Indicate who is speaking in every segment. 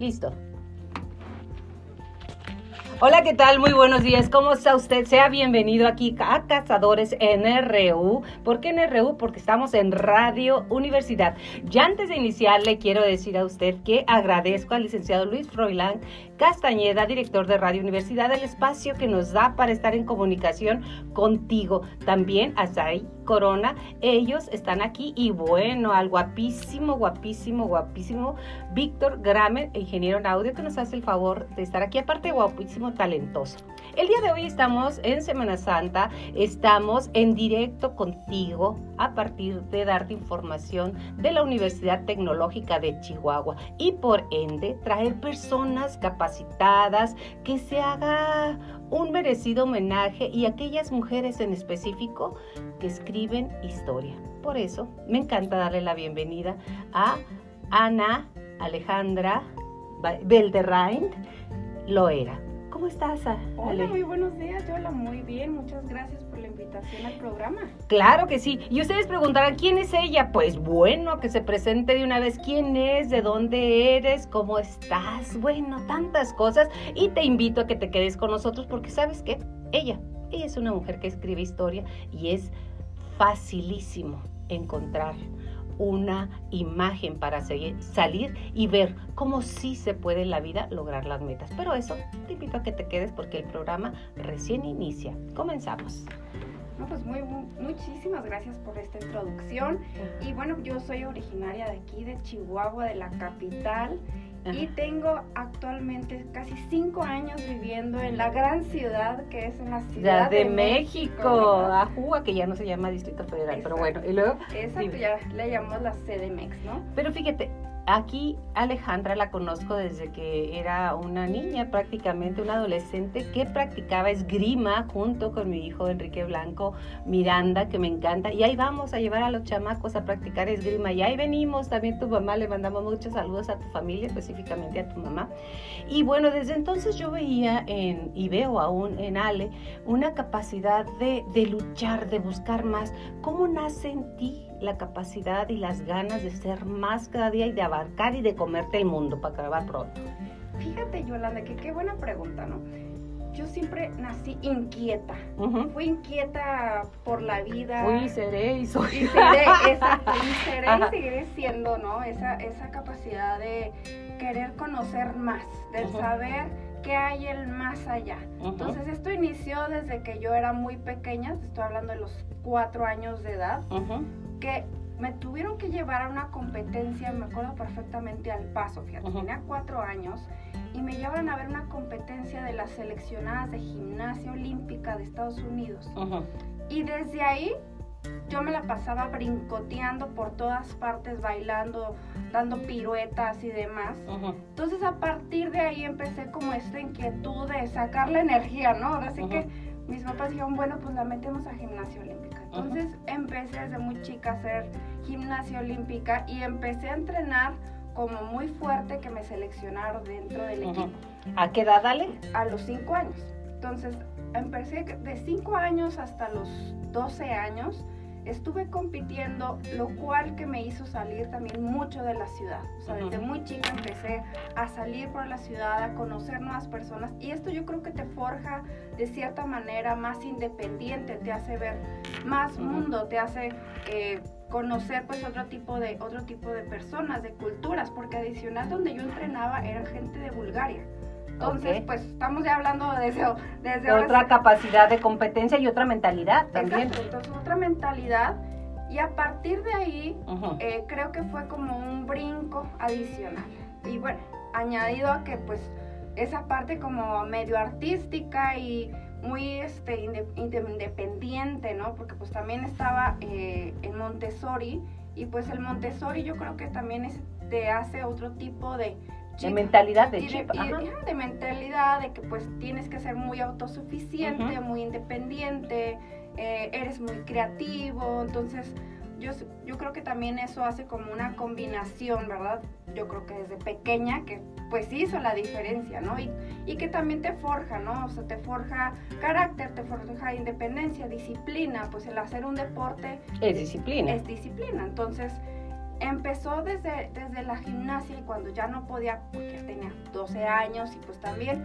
Speaker 1: Listo. Hola, ¿qué tal? Muy buenos días. ¿Cómo está usted? Sea bienvenido aquí a Cazadores NRU. ¿Por qué NRU? Porque estamos en Radio Universidad. Ya antes de iniciar, le quiero decir a usted que agradezco al licenciado Luis Froilán Castañeda, director de Radio Universidad, el espacio que nos da para estar en comunicación contigo. También a Sai Corona, ellos están aquí y bueno, al guapísimo, guapísimo, guapísimo Víctor Gramer, ingeniero en audio, que nos hace el favor de estar aquí, aparte guapísimo, talentoso. El día de hoy estamos en Semana Santa, estamos en directo contigo a partir de darte información de la Universidad Tecnológica de Chihuahua y por ende traer personas capacitadas que se haga un merecido homenaje y aquellas mujeres en específico que escriben historia. Por eso me encanta darle la bienvenida a Ana Alejandra Belderrain Loera. ¿Cómo estás, Ale?
Speaker 2: Hola, muy buenos días, Yola. Muy bien, muchas gracias por la invitación al programa.
Speaker 1: Claro que sí. Y ustedes preguntarán, ¿quién es ella? Pues bueno, que se presente de una vez. ¿Quién es? ¿De dónde eres? ¿Cómo estás? Bueno, tantas cosas. Y te invito a que te quedes con nosotros porque sabes qué? Ella, ella es una mujer que escribe historia y es facilísimo encontrar una imagen para seguir, salir y ver cómo sí se puede en la vida lograr las metas. Pero eso te invito a que te quedes porque el programa recién inicia. Comenzamos.
Speaker 2: No, pues muy, muchísimas gracias por esta introducción. Y bueno, yo soy originaria de aquí, de Chihuahua, de la capital. Y tengo actualmente casi cinco años viviendo en la gran ciudad que es en la Ciudad
Speaker 1: de, México. Ajúa, que ya no se llama Distrito Federal, pero bueno. Y luego.
Speaker 2: Exacto, ya le llamamos la CDMX, ¿no?
Speaker 1: Pero fíjate, Aquí Alejandra la conozco desde que era una niña, prácticamente una adolescente que practicaba esgrima junto con mi hijo Enrique Blanco Miranda, que me encanta. Y ahí vamos a llevar a los chamacos a practicar esgrima. Y ahí venimos, también tu mamá, le mandamos muchos saludos a tu familia, específicamente a tu mamá. Y bueno, desde entonces yo veía en, y veo aún en Ale una capacidad de, de luchar, de buscar más. ¿Cómo nace en ti la capacidad y las ganas de ser más cada día y de abarcar y de comerte el mundo para acabar pronto?
Speaker 2: Fíjate, Yolanda, que qué buena pregunta, ¿no? Yo siempre nací inquieta. Fui inquieta por la vida.
Speaker 1: Fui, seré y soy.
Speaker 2: Y seré, esa, y seré y seguiré siendo, ¿no? Esa, esa capacidad de querer conocer más, de saber qué hay el más allá. Entonces esto inició desde que yo era muy pequeña, estoy hablando de los cuatro años de edad, que me tuvieron que llevar a una competencia, me acuerdo perfectamente al paso, fíjate, tenía cuatro años y me llevaron a ver una competencia de las seleccionadas de gimnasia olímpica de Estados Unidos. Y desde ahí yo me la pasaba brincoteando por todas partes, bailando, dando piruetas y demás. Entonces a partir de ahí empecé como esta inquietud de sacar la energía, ¿no? Así que mis papás dijeron, bueno, pues la metemos a gimnasia olímpica. Entonces empecé desde muy chica a hacer gimnasia olímpica y empecé a entrenar como muy fuerte que me seleccionaron dentro del equipo.
Speaker 1: ¿A qué edad, dale?
Speaker 2: A los 5 años. Entonces empecé de 5 años hasta los 12 años estuve compitiendo, lo cual que me hizo salir también mucho de la ciudad. O sea, desde muy chica empecé a salir por la ciudad, a conocer nuevas personas y esto yo creo que te forja de cierta manera más independiente, te hace ver más mundo, te hace eh, conocer pues otro tipo de otro tipo de personas, de culturas, porque adicional donde yo entrenaba era gente de Bulgaria. Entonces, pues estamos ya hablando desde, desde
Speaker 1: otra capacidad de competencia y otra mentalidad también.
Speaker 2: Exacto, entonces otra mentalidad y a partir de ahí eh, creo que fue como un brinco adicional. Y bueno, añadido a que pues esa parte como medio artística y muy este, independiente, ¿no? Porque pues también estaba eh, en Montessori y pues el Montessori yo creo que también te hace otro tipo de
Speaker 1: de mentalidad de
Speaker 2: chip. De, mentalidad de que pues tienes que ser muy autosuficiente, muy independiente, eh, eres muy creativo, entonces yo, yo creo que también eso hace como una combinación, ¿verdad? Yo creo que desde pequeña que pues hizo la diferencia, ¿no? Y, y que también te forja, ¿no? O sea, te forja carácter, te forja independencia, disciplina, pues el hacer un deporte
Speaker 1: es disciplina.
Speaker 2: Es disciplina, entonces empezó desde, desde la gimnasia y cuando ya no podía, porque tenía 12 años y pues también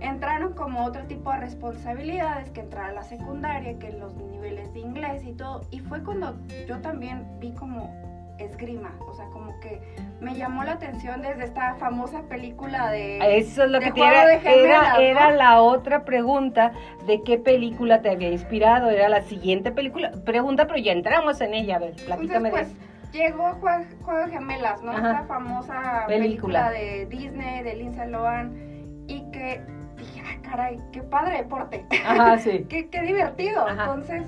Speaker 2: entraron como otro tipo de responsabilidades, que entrar a la secundaria, que los niveles de inglés y todo. Y fue cuando yo también vi como esgrima, o sea, como que me llamó la atención desde esta famosa película de...
Speaker 1: Eso es lo que te era, era, era, la otra pregunta de qué película te había inspirado, era la siguiente película, pregunta, pero ya entramos en ella, a ver, platícame
Speaker 2: Entonces, pues, Llegó Juego, de Gemelas, ¿no? Esta famosa película. de Disney, de Lindsay Lohan, y que dije, ay, caray, qué padre deporte.
Speaker 1: Ajá, sí.
Speaker 2: qué, qué, divertido. Entonces,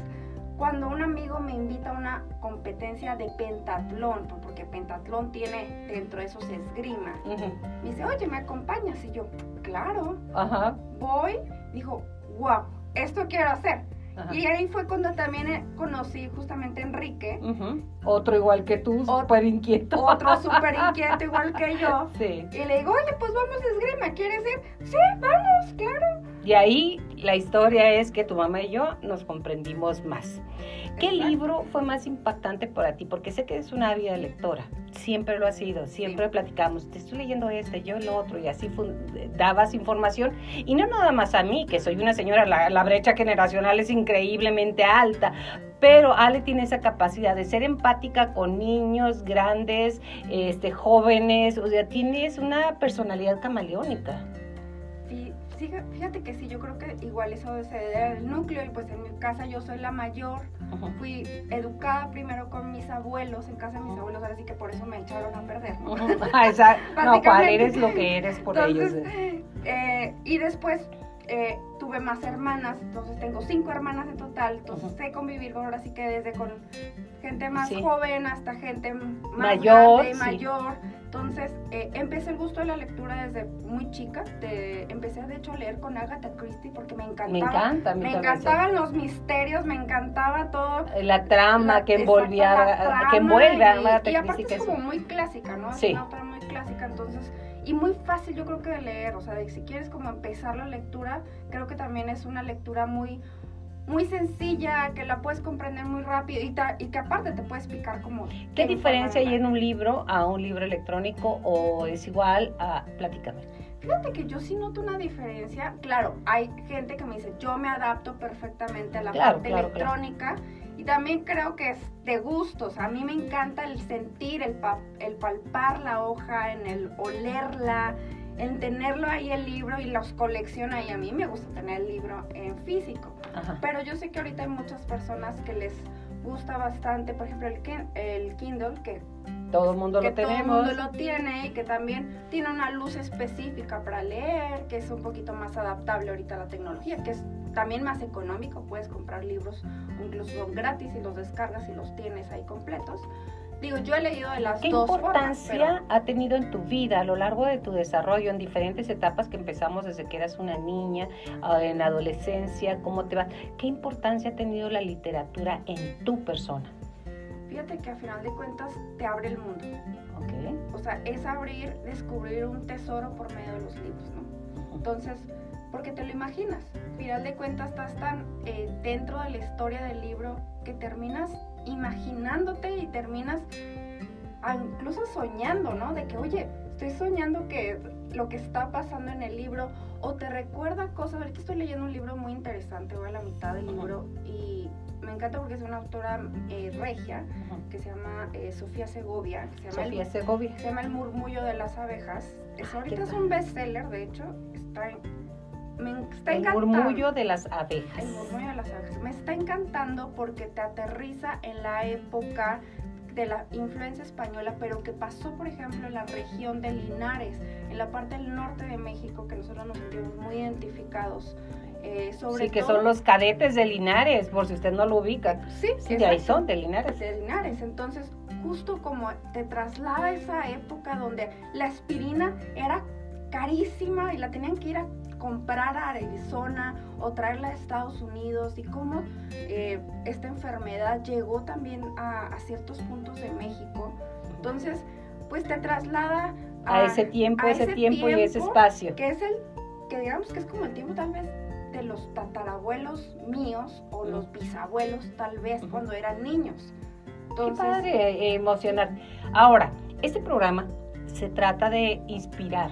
Speaker 2: cuando un amigo me invita a una competencia de pentatlón, porque pentatlón tiene dentro de esos esgrima, me dice, oye, ¿me acompañas? Y yo, claro, Ajá. voy, dijo, wow, esto quiero hacer. Y ahí fue cuando también eh, conocí justamente a Enrique.
Speaker 1: Otro igual que tú, súper inquieto.
Speaker 2: Otro súper inquieto igual que yo. Sí. Y le digo, oye, pues vamos a esgrima, ¿quieres ir? Sí, vamos, claro.
Speaker 1: Y ahí la historia es que tu mamá y yo nos comprendimos más. ¿Qué libro fue más impactante para ti? Porque sé que eres una ávida lectora, siempre lo ha sido, siempre platicamos, te estoy leyendo este, yo el otro, y así dabas información. Y no nada más a mí, que soy una señora, la, brecha generacional es increíblemente alta, pero Ale tiene esa capacidad de ser empática con niños, grandes, este, jóvenes, o sea, tienes una personalidad camaleónica.
Speaker 2: Fíjate que sí, yo creo que igual eso se debe al núcleo y pues en mi casa yo soy la mayor, fui educada primero con mis abuelos, en casa de mis abuelos, ahora sí que por eso me echaron a perder. ¿no?
Speaker 1: no, cuál eres lo que eres por ellos.
Speaker 2: Eh. Eh, y después eh, tuve más hermanas, entonces tengo cinco hermanas en total, entonces sé convivir ahora sí que desde con gente más joven hasta gente más mayor, grande, mayor. Entonces eh, empecé el gusto de la lectura desde muy chica, empecé de hecho a leer con Agatha Christie porque me encantaba.
Speaker 1: Me encanta,
Speaker 2: Me encantaban los misterios, me encantaba todo.
Speaker 1: La trama que envolvía, que envuelve
Speaker 2: a Agatha Y aparte es como muy clásica, ¿no? Es una autora muy clásica, entonces y muy fácil yo creo que de leer, o sea, de si quieres como empezar la lectura, creo que también es una lectura muy muy sencilla, que la puedes comprender muy rápido y, y que aparte te puedes picar como...
Speaker 1: ¿Qué diferencia hay en un libro a un libro electrónico o es igual a... Platícame.
Speaker 2: Fíjate que yo sí noto una diferencia. Claro, hay gente que me dice, yo me adapto perfectamente a la parte electrónica. Y también creo que es de gustos. A mí me encanta el sentir, el, el palpar la hoja, en el olerla, en tenerlo ahí el libro y los colecciona. Y a mí me gusta tener el libro en físico. Pero yo sé que ahorita hay muchas personas que les gusta bastante, por ejemplo, el, el Kindle, que
Speaker 1: todo el mundo lo tenemos.
Speaker 2: Todo el mundo lo tiene y que también tiene una luz específica para leer, que es un poquito más adaptable ahorita a la tecnología, que es también más económico. Puedes comprar libros, incluso son gratis y los descargas y los tienes ahí completos. Digo, yo he leído de las
Speaker 1: ¿Qué
Speaker 2: dos
Speaker 1: importancia ha tenido en tu vida a lo largo de tu desarrollo, en diferentes etapas que empezamos desde que eras una niña, ah, en la adolescencia, cómo te va? ¿Qué importancia ha tenido la literatura en tu persona?
Speaker 2: Fíjate que a final de cuentas te abre el mundo. Okay. O sea, es abrir, descubrir un tesoro por medio de los libros, ¿no? Entonces, porque te lo imaginas. A final de cuentas estás tan eh, dentro de la historia del libro que terminas imaginándote y terminas incluso soñando, ¿no? De que, oye, estoy soñando que lo que está pasando en el libro o te recuerda cosas. Ahorita estoy leyendo un libro muy interesante, voy a la mitad del libro y me encanta porque es una autora eh, regia que se llama eh, Sofía Segovia.
Speaker 1: se llama Sofía Segovia.
Speaker 2: Se llama El murmullo de las abejas. Es, ah, ahorita es un bestseller, de hecho. Está me está
Speaker 1: el murmullo de las abejas.
Speaker 2: El murmullo de las abejas. Me está encantando porque te aterriza en la época de la influencia española, pero que pasó, por ejemplo, en la región de Linares, en la parte del norte de México, que nosotros nos sentimos muy identificados. Eh, sobre
Speaker 1: sí, que son los cadetes de Linares, por si usted no lo ubica.
Speaker 2: Sí,
Speaker 1: sí de ahí son, de Linares.
Speaker 2: De Linares. Entonces, justo como te traslada a esa época donde la aspirina era carísima y la tenían que ir a comprar a Arizona o traerla a Estados Unidos y cómo eh, esta enfermedad llegó también a, ciertos puntos de México. Entonces, pues te traslada
Speaker 1: a, ese tiempo, ese, tiempo, y ese espacio.
Speaker 2: Que es el, que digamos que es como el tiempo tal vez de los tatarabuelos míos o los bisabuelos tal vez cuando eran niños.
Speaker 1: Entonces, Qué padre eh, emocionar. Ahora, este programa se trata de inspirar.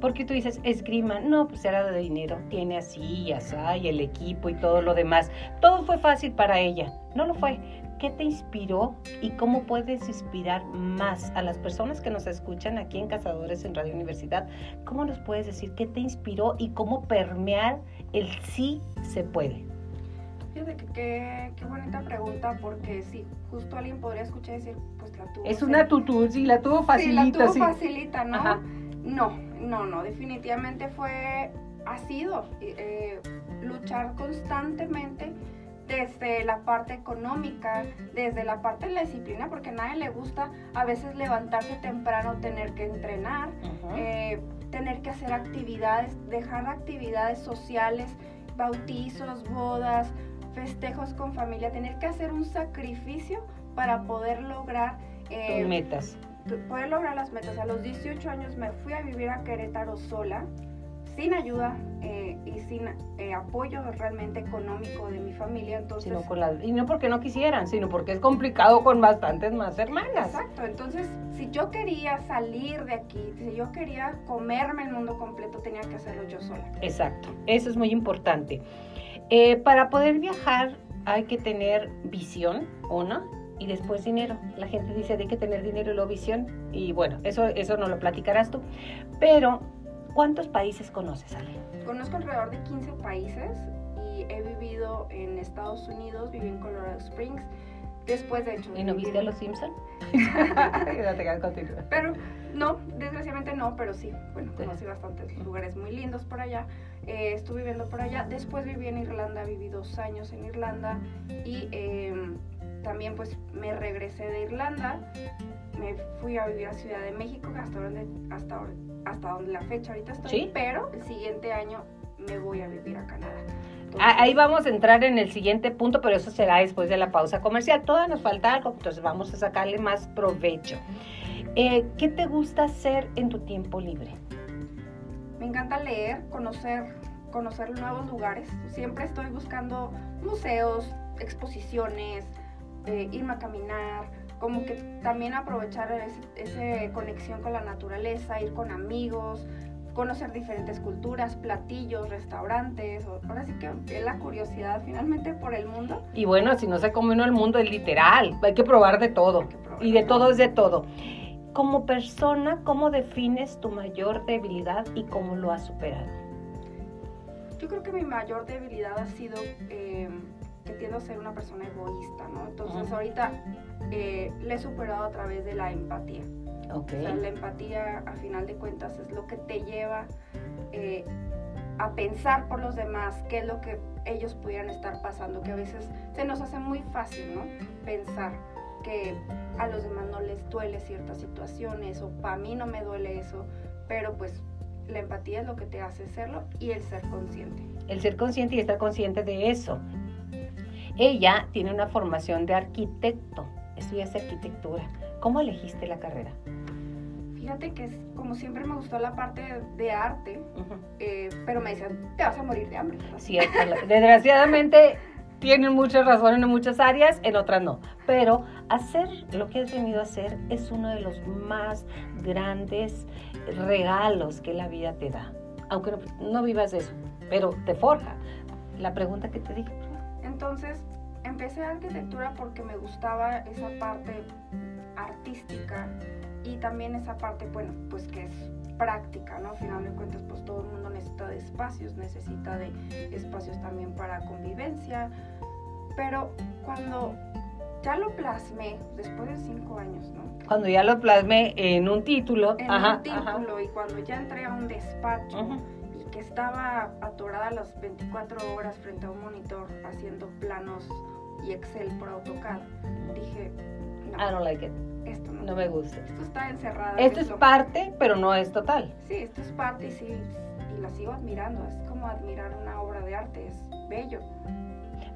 Speaker 1: Porque tú dices, esgrima, no, pues era de dinero, tiene así y así, y el equipo y todo lo demás. Todo fue fácil para ella. No lo fue. ¿Qué te inspiró y cómo puedes inspirar más a las personas que nos escuchan aquí en Cazadores en Radio Universidad? ¿Cómo nos puedes decir qué te inspiró y cómo permear el sí se puede?
Speaker 2: Fíjate que qué, bonita pregunta, porque sí, justo alguien podría escuchar y decir, pues la tuvo.
Speaker 1: Es una tutu, sí, la tuvo facilita.
Speaker 2: Sí, la tuvo facilita, ¿no? No, no, no, definitivamente fue, ha sido eh, luchar constantemente desde la parte económica, desde la parte de la disciplina, porque a nadie le gusta a veces levantarse temprano, tener que entrenar, eh, tener que hacer actividades, dejar actividades sociales, bautizos, bodas, festejos con familia, tener que hacer un sacrificio para poder lograr...
Speaker 1: Eh, metas.
Speaker 2: Poder lograr las metas. A los 18 años me fui a vivir a Querétaro sola sin ayuda eh, y sin eh, apoyo realmente económico de mi familia. Entonces,
Speaker 1: y no porque no quisieran, sino porque es complicado con bastantes más hermanas.
Speaker 2: Exacto, entonces si yo quería salir de aquí, si yo quería comerme el mundo completo, tenía que hacerlo yo sola.
Speaker 1: Exacto, eso es muy importante. Eh, para poder viajar hay que tener visión, ¿o no? Y después dinero. La gente dice hay que tener dinero y luego visión. Y bueno, eso, eso no lo platicarás tú. Pero ¿Cuántos países conoces, Ale?
Speaker 2: Conozco alrededor de 15 países y he vivido en Estados Unidos, viví en Colorado Springs. Después, de hecho.
Speaker 1: ¿Y no viste a los Simpson?
Speaker 2: pero no, desgraciadamente no, pero sí. Bueno, conocí bastantes lugares muy lindos por allá. Eh, estuve viviendo por allá. Después viví en Irlanda, viví dos años en Irlanda y em, también pues me regresé de Irlanda. Me fui a vivir a Ciudad de México hasta donde, hasta hasta donde la fecha ahorita estoy, pero el siguiente año me voy a vivir a Canadá.
Speaker 1: Ahí vamos a entrar en el siguiente punto, pero eso será después de la pausa comercial. Todavía nos falta algo, entonces vamos a sacarle más provecho. Eh, ¿Qué te gusta hacer en tu tiempo libre?
Speaker 2: Me encanta leer, conocer, conocer nuevos lugares. Siempre estoy buscando museos, exposiciones, eh, irme a caminar, como que también aprovechar esa conexión con la naturaleza, ir con amigos, conocer diferentes culturas, platillos, restaurantes, ahora sí que es la curiosidad finalmente por el mundo.
Speaker 1: Y bueno, si no se come uno el mundo es literal, hay que probar de todo, y de todo es de todo. Como persona, ¿cómo defines tu mayor debilidad y cómo lo has superado?
Speaker 2: Yo creo que mi mayor debilidad ha sido eh, que tiendo a ser una persona egoísta, ¿no? Entonces ahorita eh, le he superado a través de la empatía. Okay. O sea, la empatía, a final de cuentas, es lo que te lleva eh, a pensar por los demás, qué es lo que ellos pudieran estar pasando, que a veces se nos hace muy fácil, ¿no? Pensar que a los demás no les duele ciertas situaciones o para mí no me duele eso, pero pues la empatía es lo que te hace serlo y el ser consciente.
Speaker 1: El ser consciente y estar consciente de eso. Ella tiene una formación de arquitecto, estudias arquitectura. ¿Cómo elegiste la carrera?
Speaker 2: Fíjate que como siempre me gustó la parte de, arte, eh, pero me decían, te vas a morir de hambre.
Speaker 1: Sí, desgraciadamente tienen mucha razón en muchas áreas, en otras no. Pero hacer lo que has venido a hacer es uno de los más grandes regalos que la vida te da. Aunque no, no vivas de eso, pero te forja. La pregunta que te dije,
Speaker 2: entonces empecé arquitectura porque me gustaba esa parte artística y también esa parte, bueno, pues que es práctica, ¿no? Al final de cuentas, pues todo el mundo necesita de espacios, necesita de espacios también para convivencia, pero cuando ya lo plasmé, después de cinco años, ¿no?
Speaker 1: Cuando ya lo plasmé en un título.
Speaker 2: En un título y cuando ya entré a un despacho que estaba atorada las 24 horas frente a un monitor haciendo planos y Excel por AutoCAD, dije,
Speaker 1: no. I don't like it.
Speaker 2: Esto no.
Speaker 1: No me gusta.
Speaker 2: Esto está encerrado.
Speaker 1: Esto es parte, pero no es total.
Speaker 2: Sí, esto es parte y sí, y la sigo admirando. Es como admirar una obra de arte, es bello.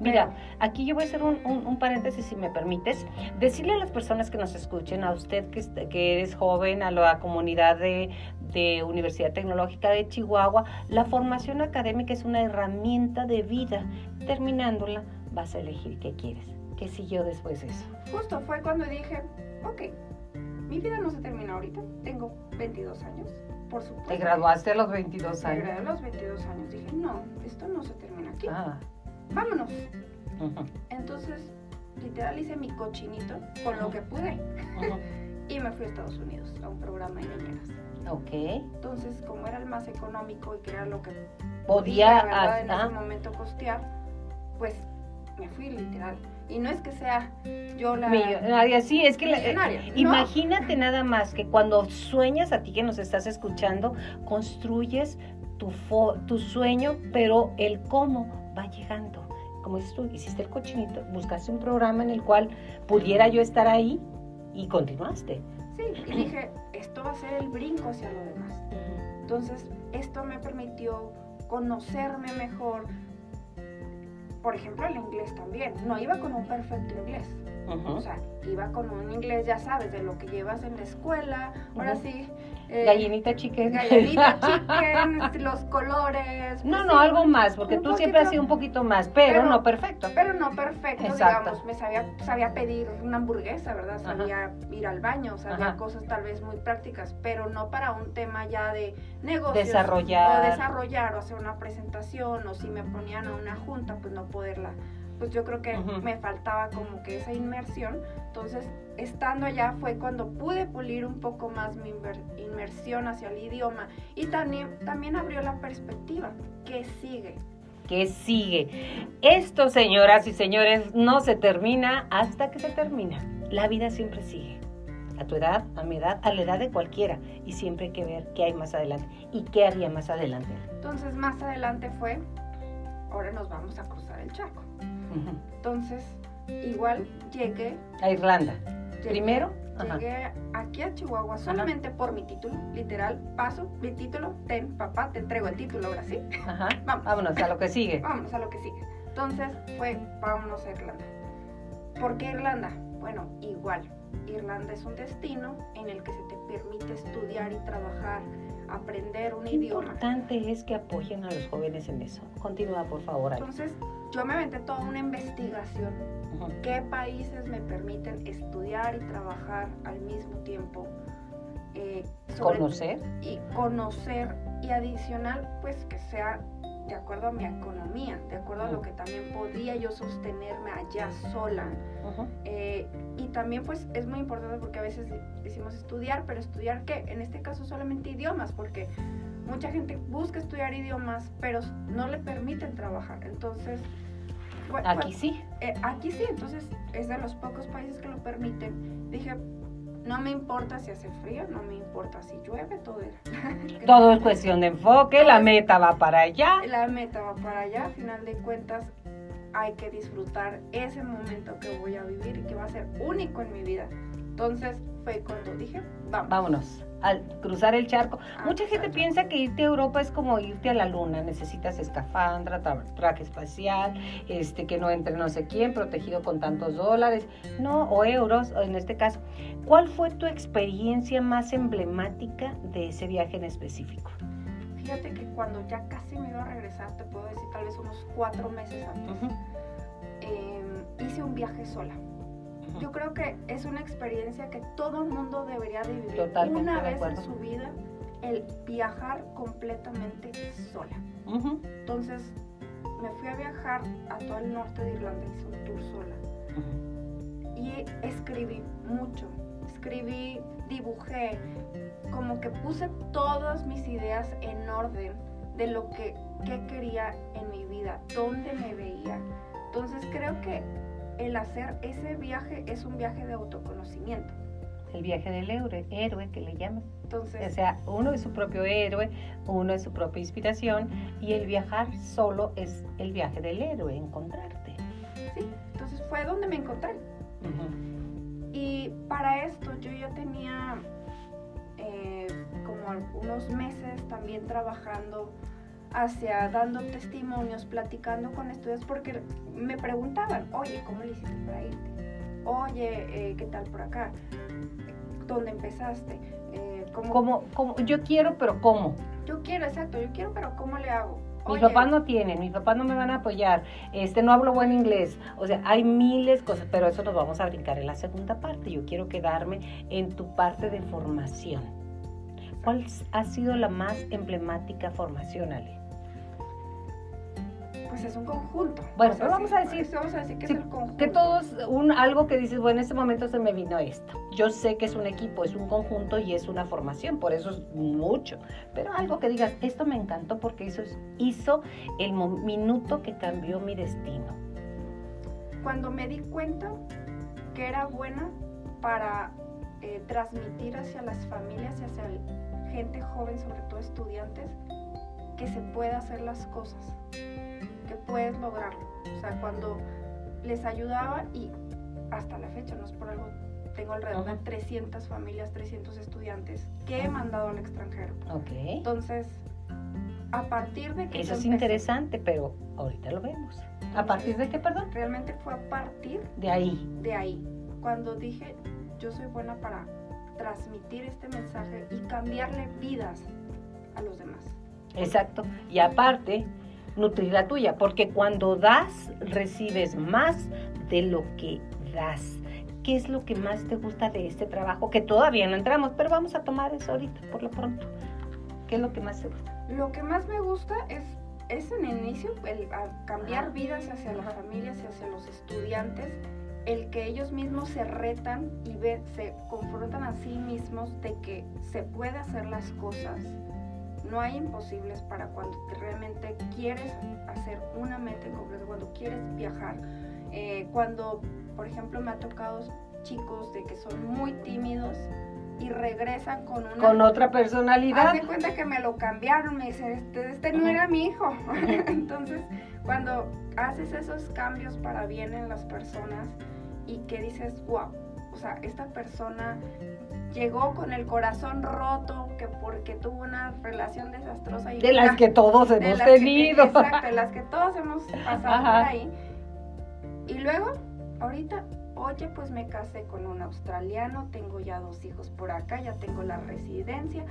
Speaker 1: Mira, aquí yo voy a hacer un, paréntesis, si me permites. Decirle a las personas que nos escuchen, a usted que, que eres joven, a la comunidad de, de Universidad Tecnológica de Chihuahua, la formación académica es una herramienta de vida. Terminándola, vas a elegir qué quieres ¿Qué siguió después de eso?
Speaker 2: Justo fue cuando dije, ok, mi vida no se termina ahorita, tengo 22 años, por supuesto.
Speaker 1: ¿Te graduaste a los 22
Speaker 2: Me
Speaker 1: años?
Speaker 2: gradué a los 22 años, dije, no, esto no se termina aquí,
Speaker 1: Ah.
Speaker 2: vámonos. Entonces, literal hice mi cochinito con lo que pude y me fui a Estados Unidos a un programa de niñeras.
Speaker 1: Ok.
Speaker 2: Entonces, como era el más económico y que era lo que
Speaker 1: Podía.
Speaker 2: ¿verdad? en ese momento costear, pues me fui literal. Y no es que sea yo la...
Speaker 1: Millonaria, sí, es que la- eh,
Speaker 2: no.
Speaker 1: imagínate nada más que cuando sueñas a ti que nos estás escuchando, construyes tu, fo- tu sueño, pero el cómo va llegando. Como dices tú, hiciste el cochinito, buscaste un programa en el cual pudiera yo estar ahí y continuaste.
Speaker 2: Sí, y dije, esto va a ser el brinco hacia lo demás. Entonces, esto me permitió conocerme mejor. Por ejemplo, el inglés también. No iba con un perfecto inglés. O sea, iba con un inglés, ya sabes, de lo que llevas en la escuela. Ahora sí. Eh,
Speaker 1: Gallinita chicken.
Speaker 2: Gallinita chicken, los colores.
Speaker 1: No,
Speaker 2: pues
Speaker 1: no,
Speaker 2: sí,
Speaker 1: algo más, porque
Speaker 2: un
Speaker 1: tú siempre has sido un poquito más, pero,
Speaker 2: Pero-
Speaker 1: no perfecto.
Speaker 2: Pero no perfecto,
Speaker 1: Exacto.
Speaker 2: digamos. Me sabía, sabía pedir una hamburguesa, ¿verdad?
Speaker 1: Ajá.
Speaker 2: Sabía ir al baño, sabía
Speaker 1: Ajá.
Speaker 2: cosas tal vez muy prácticas, pero no para un tema ya de negocios.
Speaker 1: Desarrollar.
Speaker 2: O desarrollar, o hacer una presentación, o si me ponían a una junta, pues no poderla. Pues yo creo que me faltaba como que esa inmersión. Entonces, estando allá fue cuando pude pulir un poco más mi inmersión hacia el idioma. Y también, también abrió la perspectiva. ¿Qué sigue?
Speaker 1: que sigue. Esto, señoras y señores, no se termina hasta que se termina. La vida siempre sigue. A tu edad, a mi edad, a la edad de cualquiera. Y siempre hay que ver qué hay más adelante y qué había más adelante.
Speaker 2: Entonces más adelante fue, ahora nos vamos a cruzar el charco. Entonces, igual llegué,
Speaker 1: A Irlanda.
Speaker 2: llegué-
Speaker 1: Primero, ajá.
Speaker 2: llegué aquí a Chihuahua solamente por mi título, literal, paso mi título, ten papá, te entrego el título ahora sí,
Speaker 1: Ajá.
Speaker 2: Vamos.
Speaker 1: Vámonos a lo que sigue.
Speaker 2: vámonos a lo que sigue. Entonces fue, vámonos a Irlanda. ¿Por qué Irlanda? Bueno, igual, Irlanda es un destino en el que se te permite estudiar y trabajar, aprender un
Speaker 1: Qué
Speaker 2: idioma.
Speaker 1: importante es que apoyen a los jóvenes en eso. Continúa, por favor.
Speaker 2: Entonces, yo me aventé toda una investigación qué países me permiten estudiar y trabajar al mismo tiempo. eh, sobre-
Speaker 1: Conocer.
Speaker 2: y conocer y adicional, pues que sea de acuerdo a mi economía, de acuerdo a lo que también podía yo sostenerme allá sola. Eh, y también pues es muy importante porque a veces decimos estudiar, pero estudiar qué? En este caso solamente idiomas, porque mucha gente busca estudiar idiomas, pero no le permiten trabajar. Entonces, fue-
Speaker 1: Aquí sí.
Speaker 2: eh, aquí sí, entonces es de los pocos países que lo permiten. Dije, no me importa si hace frío, no me importa si llueve, todo era.
Speaker 1: Todo es cuestión de enfoque, la meta va para allá.
Speaker 2: La meta va para allá, a final de cuentas hay que disfrutar ese momento que voy a vivir y que va a ser único en mi vida. Entonces fue cuando dije, vamos.
Speaker 1: Vámonos. Al cruzar el charco.
Speaker 2: a
Speaker 1: Mucha gente piensa que irte a Europa es como irte a la luna. Necesitas escafandra, tra- traje espacial, este, que no entre no sé quién, protegido con tantos dólares, no, o euros, o en este caso. ¿Cuál fue tu experiencia más emblemática de ese viaje en específico?
Speaker 2: Fíjate que cuando ya casi me iba a regresar, te puedo decir tal vez unos cuatro meses antes, eh, hice un viaje sola. Yo creo que es una experiencia que todo el mundo debería de vivir
Speaker 1: Totalmente
Speaker 2: una vez en su vida, el viajar completamente sola. Entonces me fui a viajar a todo el norte de Irlanda, hice un tour sola. Y escribí mucho, escribí, dibujé, como que puse todas mis ideas en orden de lo que, que quería en mi vida, dónde me veía. Entonces creo que el hacer ese viaje es un viaje de autoconocimiento.
Speaker 1: El viaje del héroe, héroe que le llaman. O
Speaker 2: Entonces,
Speaker 1: sea, uno es su propio héroe, uno es su propia inspiración y el viajar solo es el viaje del héroe, encontrarte.
Speaker 2: sí, entonces fue donde me encontré. Y para esto yo ya tenía eh, como algunos meses también trabajando hacia dando testimonios, platicando con estudiantes, porque me preguntaban, oye, ¿cómo le hiciste para irte? Oye, eh, ¿qué tal por acá? ¿Dónde empezaste? Eh, ¿cómo,
Speaker 1: Como, como, yo quiero, pero ¿cómo?
Speaker 2: Yo quiero, exacto, yo quiero, pero ¿cómo le hago?
Speaker 1: Mis papás no tienen, mis papás no me van a apoyar, este no hablo buen inglés. O sea, hay miles de cosas, pero eso nos vamos a brincar en la segunda parte. Yo quiero quedarme en tu parte de formación. ¿Cuál ha sido la más emblemática formación, Ale?
Speaker 2: Pues es un conjunto.
Speaker 1: Bueno, pero vamos, a decir,
Speaker 2: vamos a decir que es el conjunto.
Speaker 1: Que todos, un, algo que dices, bueno, en este momento se me vino esto. Yo sé que es un equipo, es un conjunto y es una formación, por eso es mucho. Pero algo que digas, esto me encantó porque hizo, hizo el minuto que cambió mi destino.
Speaker 2: Cuando me di cuenta que era buena para eh, transmitir hacia las familias y hacia gente joven, sobre todo estudiantes, que se puede hacer las cosas que puedes lograrlo. O sea, cuando les ayudaba y hasta la fecha, no es por algo, tengo alrededor de 300 familias, 300 estudiantes que he mandado al extranjero.
Speaker 1: Ok.
Speaker 2: Entonces, a partir de que...
Speaker 1: Eso es interesante, pero ahorita lo vemos. ¿A partir de qué, perdón?
Speaker 2: Realmente fue a partir...
Speaker 1: De ahí.
Speaker 2: De ahí. Cuando dije, yo soy buena para transmitir este mensaje y cambiarle vidas a los demás.
Speaker 1: Exacto. Y aparte, nutrir la tuya, porque cuando das, recibes más de lo que das. ¿Qué es lo que más te gusta de este trabajo? Que todavía no entramos, pero vamos a tomar eso ahorita, por lo pronto. ¿Qué es lo que más te gusta?
Speaker 2: Lo que más me gusta es, es en el inicio, el cambiar vidas hacia las familias y hacia los estudiantes, el que ellos mismos se retan y se confrontan a sí mismos de que se puede hacer las cosas no hay imposibles para cuando realmente quieres hacer una meta en concreto, cuando quieres viajar. Eh, cuando, por ejemplo, me ha tocado chicos de que son muy tímidos y regresan con una...
Speaker 1: Con otra personalidad.
Speaker 2: Haz de cuenta que me lo cambiaron, me dicen, este, este no era mi hijo. Entonces, cuando haces esos cambios para bien en las personas y que dices, wow, o sea, esta persona llegó con el corazón roto, que porque tuvo una relación desastrosa. Y
Speaker 1: de las que todos hemos tenido.
Speaker 2: exacto, de las que todos hemos pasado por ahí. Y luego, ahorita, oye, pues me casé con un australiano, tengo ya dos hijos por acá, ya tengo la residencia,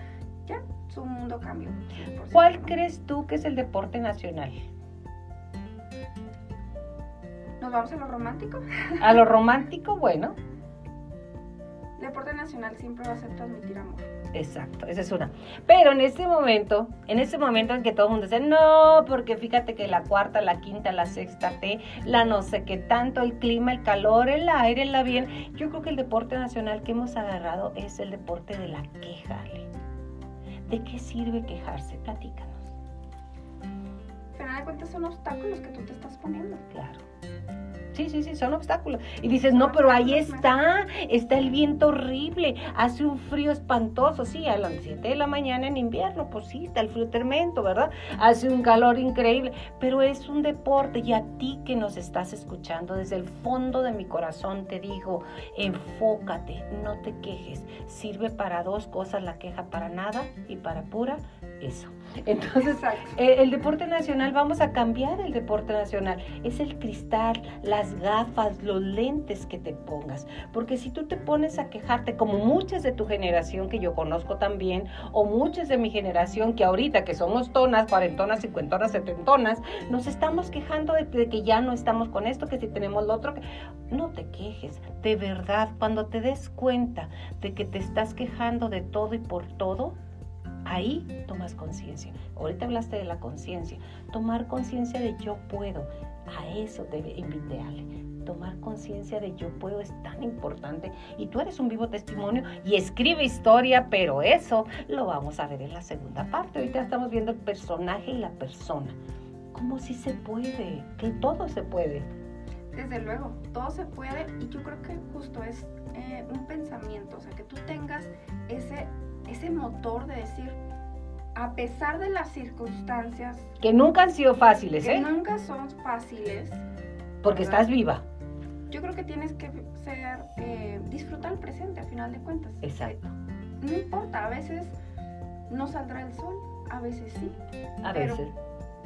Speaker 2: ya su mundo cambió.
Speaker 1: ¿Cuál crees tú que es el deporte nacional?
Speaker 2: ¿Nos vamos a lo romántico?
Speaker 1: A lo romántico, bueno
Speaker 2: deporte nacional siempre va a ser transmitir amor.
Speaker 1: Exacto, esa es una. Pero en este momento, en este momento en que todo el mundo dice, no, porque fíjate que la cuarta, la quinta, la sexta T, la no sé qué tanto, el clima, el calor, el aire, la bien. Yo creo que el deporte nacional que hemos agarrado es el deporte de la queja. ¿De qué sirve quejarse? Platícanos.
Speaker 2: Pero de cuentas son obstáculos que tú te estás poniendo.
Speaker 1: Claro. Sí, sí, sí, son obstáculos. Y dices, no, pero ahí está, está el viento horrible, hace un frío espantoso, sí, a las 7 de la mañana en invierno, pues sí, está el frío tremendo, ¿verdad? Hace un calor increíble, pero es un deporte y a ti que nos estás escuchando desde el fondo de mi corazón te digo, enfócate, no te quejes, sirve para dos cosas la queja, para nada y para pura eso. Entonces, eh, el, deporte nacional, vamos a cambiar el deporte nacional. Es el cristal, las gafas, los lentes que te pongas. Porque si tú te pones a quejarte, como muchas de tu generación que yo conozco también, o muchas de mi generación que ahorita que somos tonas, cuarentonas, cincuentonas, setentonas, nos estamos quejando de, de que ya no estamos con esto, que si tenemos lo otro, que no te quejes. De verdad, cuando te des cuenta de que te estás quejando de todo y por todo, Ahí tomas conciencia. Ahorita hablaste de la conciencia. Tomar conciencia de yo puedo. A eso debe invitarle. Tomar conciencia de yo puedo es tan importante. Y tú eres un vivo testimonio y escribe historia, pero eso lo vamos a ver en la segunda parte. Ahorita estamos viendo el personaje y la persona. Como si se puede, que todo se puede.
Speaker 2: Desde luego, todo se puede y yo creo que justo es eh, un pensamiento, o sea, que tú tengas ese ese motor de decir, a pesar de las circunstancias...
Speaker 1: Que nunca han sido fáciles,
Speaker 2: que
Speaker 1: ¿eh?
Speaker 2: nunca son fáciles.
Speaker 1: Porque estás viva.
Speaker 2: Yo creo que tienes que ser, eh, disfrutar el presente, a final de cuentas.
Speaker 1: Exacto.
Speaker 2: no importa, a veces no saldrá el sol, a veces sí.
Speaker 1: A veces.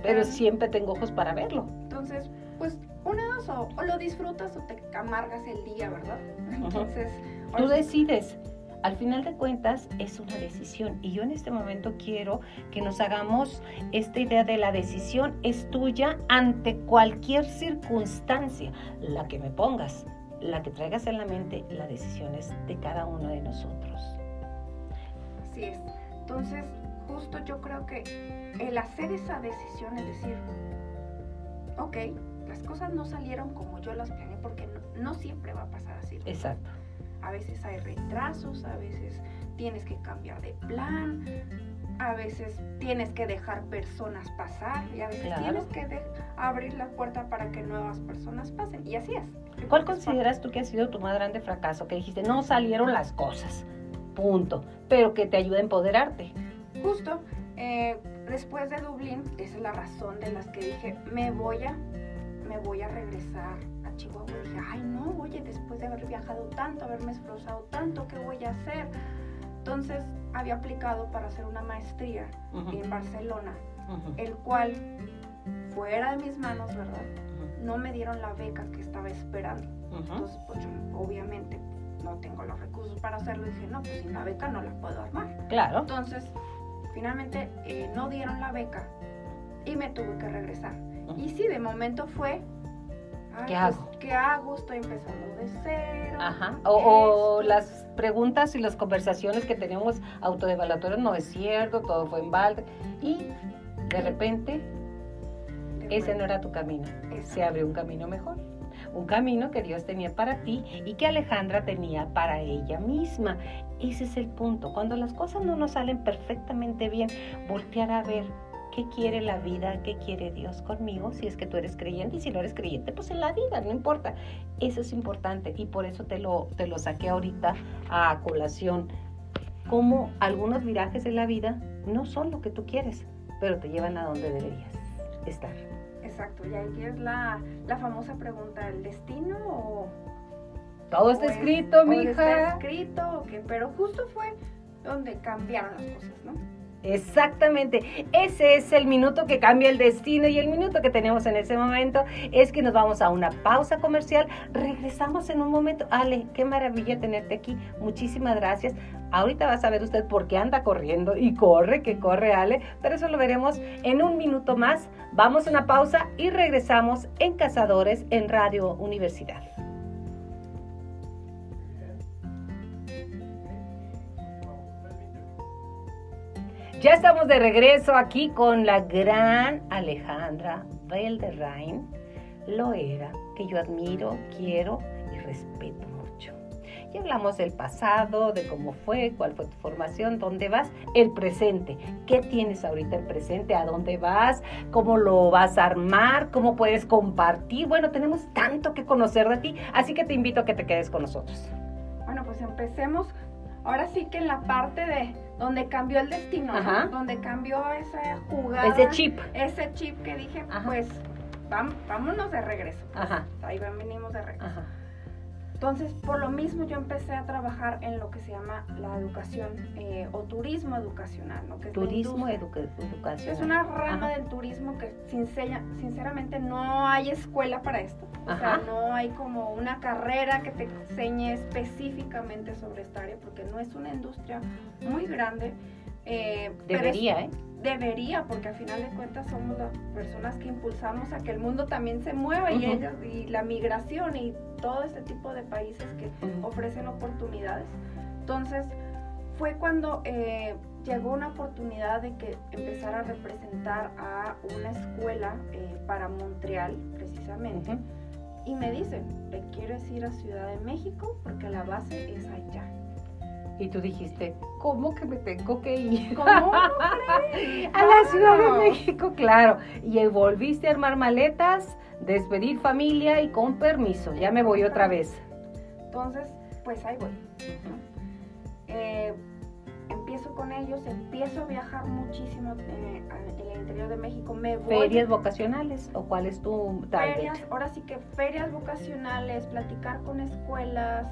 Speaker 1: Pero, siempre tengo ojos para verlo.
Speaker 2: Entonces, pues, una dos, o, lo disfrutas o te amargas el día, ¿verdad? Entonces...
Speaker 1: Tú decides al final de cuentas es una decisión y yo en este momento quiero que nos hagamos esta idea de la decisión es tuya ante cualquier circunstancia, la que me pongas, la que traigas en la mente, la decisión es de cada uno de nosotros.
Speaker 2: Así es. Entonces, justo yo creo que el hacer esa decisión es decir, ok, las cosas no salieron como yo las planeé porque no, no siempre va a pasar así.
Speaker 1: Exacto
Speaker 2: a veces hay retrasos, a veces tienes que cambiar de plan, a veces tienes que dejar personas pasar y a veces tienes que abrir la puerta para que nuevas personas pasen. Y así es.
Speaker 1: ¿Cuál consideras tú que ha sido tu más grande fracaso? Que dijiste, no salieron las cosas, punto, pero que te ayuda a empoderarte.
Speaker 2: Justo, eh, después de Dublín, esa es la razón de las que dije, me voy a, me voy a regresar Chihuahua. dije, ay no, oye, después de haber viajado tanto, haberme esforzado tanto, ¿qué voy a hacer? Entonces había aplicado para hacer una maestría en Barcelona, el cual, fuera de mis manos, ¿verdad? No me dieron la beca que estaba esperando. Entonces, pues yo obviamente no tengo los recursos para hacerlo. dije, no, pues sin la beca no la puedo armar.
Speaker 1: Claro.
Speaker 2: Entonces, finalmente eh, no dieron la beca y me tuve que regresar. Y sí, de momento fue
Speaker 1: ¿Qué hago?
Speaker 2: ¿Qué hago? Estoy empezando de cero.
Speaker 1: Ajá. O, las preguntas y las conversaciones que tenemos autodevaluatorias no es cierto, todo fue en balde. Y de repente, ese no era tu camino. Se abrió un camino mejor. Un camino que Dios tenía para ti y que Alejandra tenía para ella misma. Ese es el punto. Cuando las cosas no nos salen perfectamente bien, voltear a ver qué quiere la vida, qué quiere Dios conmigo, si es que tú eres creyente y si no eres creyente, pues en la vida, no importa. Eso es importante y por eso te lo, te lo saqué ahorita a colación. Como algunos virajes en la vida no son lo que tú quieres, pero te llevan a donde deberías estar.
Speaker 2: Exacto, y aquí es la, la famosa pregunta, ¿el destino o...?
Speaker 1: Todo está escrito, mija.
Speaker 2: Está escrito, pero justo fue donde cambiaron las cosas, ¿no?
Speaker 1: Exactamente, ese es el minuto que cambia el destino y el minuto que tenemos en ese momento es que nos vamos a una pausa comercial, regresamos en un momento. Ale, qué maravilla tenerte aquí, muchísimas gracias. Ahorita vas a ver usted por qué anda corriendo y corre, que corre Ale, pero eso lo veremos en un minuto más. Vamos a una pausa y regresamos en Cazadores en Radio Universidad. Ya estamos de regreso aquí con la gran Alejandra Belderrain Loera, que yo admiro, quiero y respeto mucho. Y hablamos del pasado, de cómo fue, cuál fue tu formación, dónde vas, el presente. ¿Qué tienes ahorita el presente? ¿A dónde vas? ¿Cómo lo vas a armar? ¿Cómo puedes compartir? Bueno, tenemos tanto que conocer de ti, así que te invito a que te quedes con nosotros.
Speaker 2: Bueno, pues empecemos ahora sí que en la parte de donde cambió el destino, donde cambió esa jugada.
Speaker 1: Ese chip.
Speaker 2: Ese chip que dije, pues vámonos de regreso. Ajá. Ahí venimos de regreso. Ajá. Entonces, por lo mismo yo empecé a trabajar en lo que se llama la educación eh, o turismo educacional. ¿no?
Speaker 1: Que turismo educacional.
Speaker 2: Es una rama del turismo que sinceramente no hay escuela para esto. O sea, no hay como una carrera que te enseñe específicamente sobre esta área porque no es una industria muy grande.
Speaker 1: Eh, Debería, ¿eh?
Speaker 2: Debería, porque al final de cuentas somos las personas que impulsamos a que el mundo también se mueva y ellos, y la migración y todo este tipo de países que ofrecen oportunidades. Entonces, fue cuando eh, llegó una oportunidad de que empezara a representar a una escuela eh, para Montreal, precisamente. Y me dicen, ¿te quieres ir a Ciudad de México? Porque la base es allá.
Speaker 1: Y tú dijiste, ¿cómo que me tengo que ir?
Speaker 2: ¿Cómo a
Speaker 1: la Ciudad de México, claro. Y volviste a armar maletas, despedir familia y con permiso, ya me voy otra vez.
Speaker 2: Entonces, pues ahí voy. Eh, empiezo con ellos, empiezo a viajar muchísimo eh, en el interior de México. Me voy.
Speaker 1: ¿Ferias vocacionales o cuál es tu target?
Speaker 2: Ferias, ahora sí que ferias vocacionales, platicar con escuelas,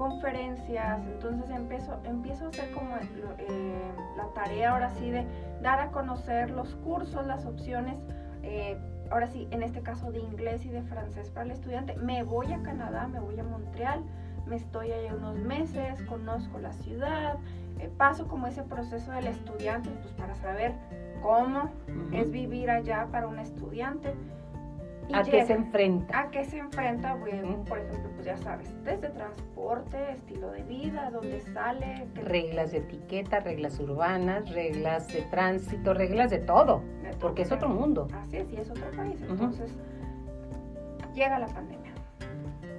Speaker 2: conferencias, entonces empiezo, empiezo a hacer como eh, la tarea ahora sí de dar a conocer los cursos, las opciones, eh, ahora sí, en este caso de inglés y de francés para el estudiante. Me voy a Canadá, me voy a Montreal, me estoy ahí unos meses, conozco la ciudad, eh, paso como ese proceso del estudiante, pues para saber cómo es vivir allá para un estudiante.
Speaker 1: ¿A qué se enfrenta?
Speaker 2: ¿A qué se enfrenta? Bueno, Por ejemplo, pues ya sabes, desde transporte, estilo de vida, dónde sale.
Speaker 1: Reglas de etiqueta, reglas urbanas, reglas de tránsito, reglas de todo, porque es otro mundo.
Speaker 2: Así es, y es otro país. Entonces, llega la pandemia.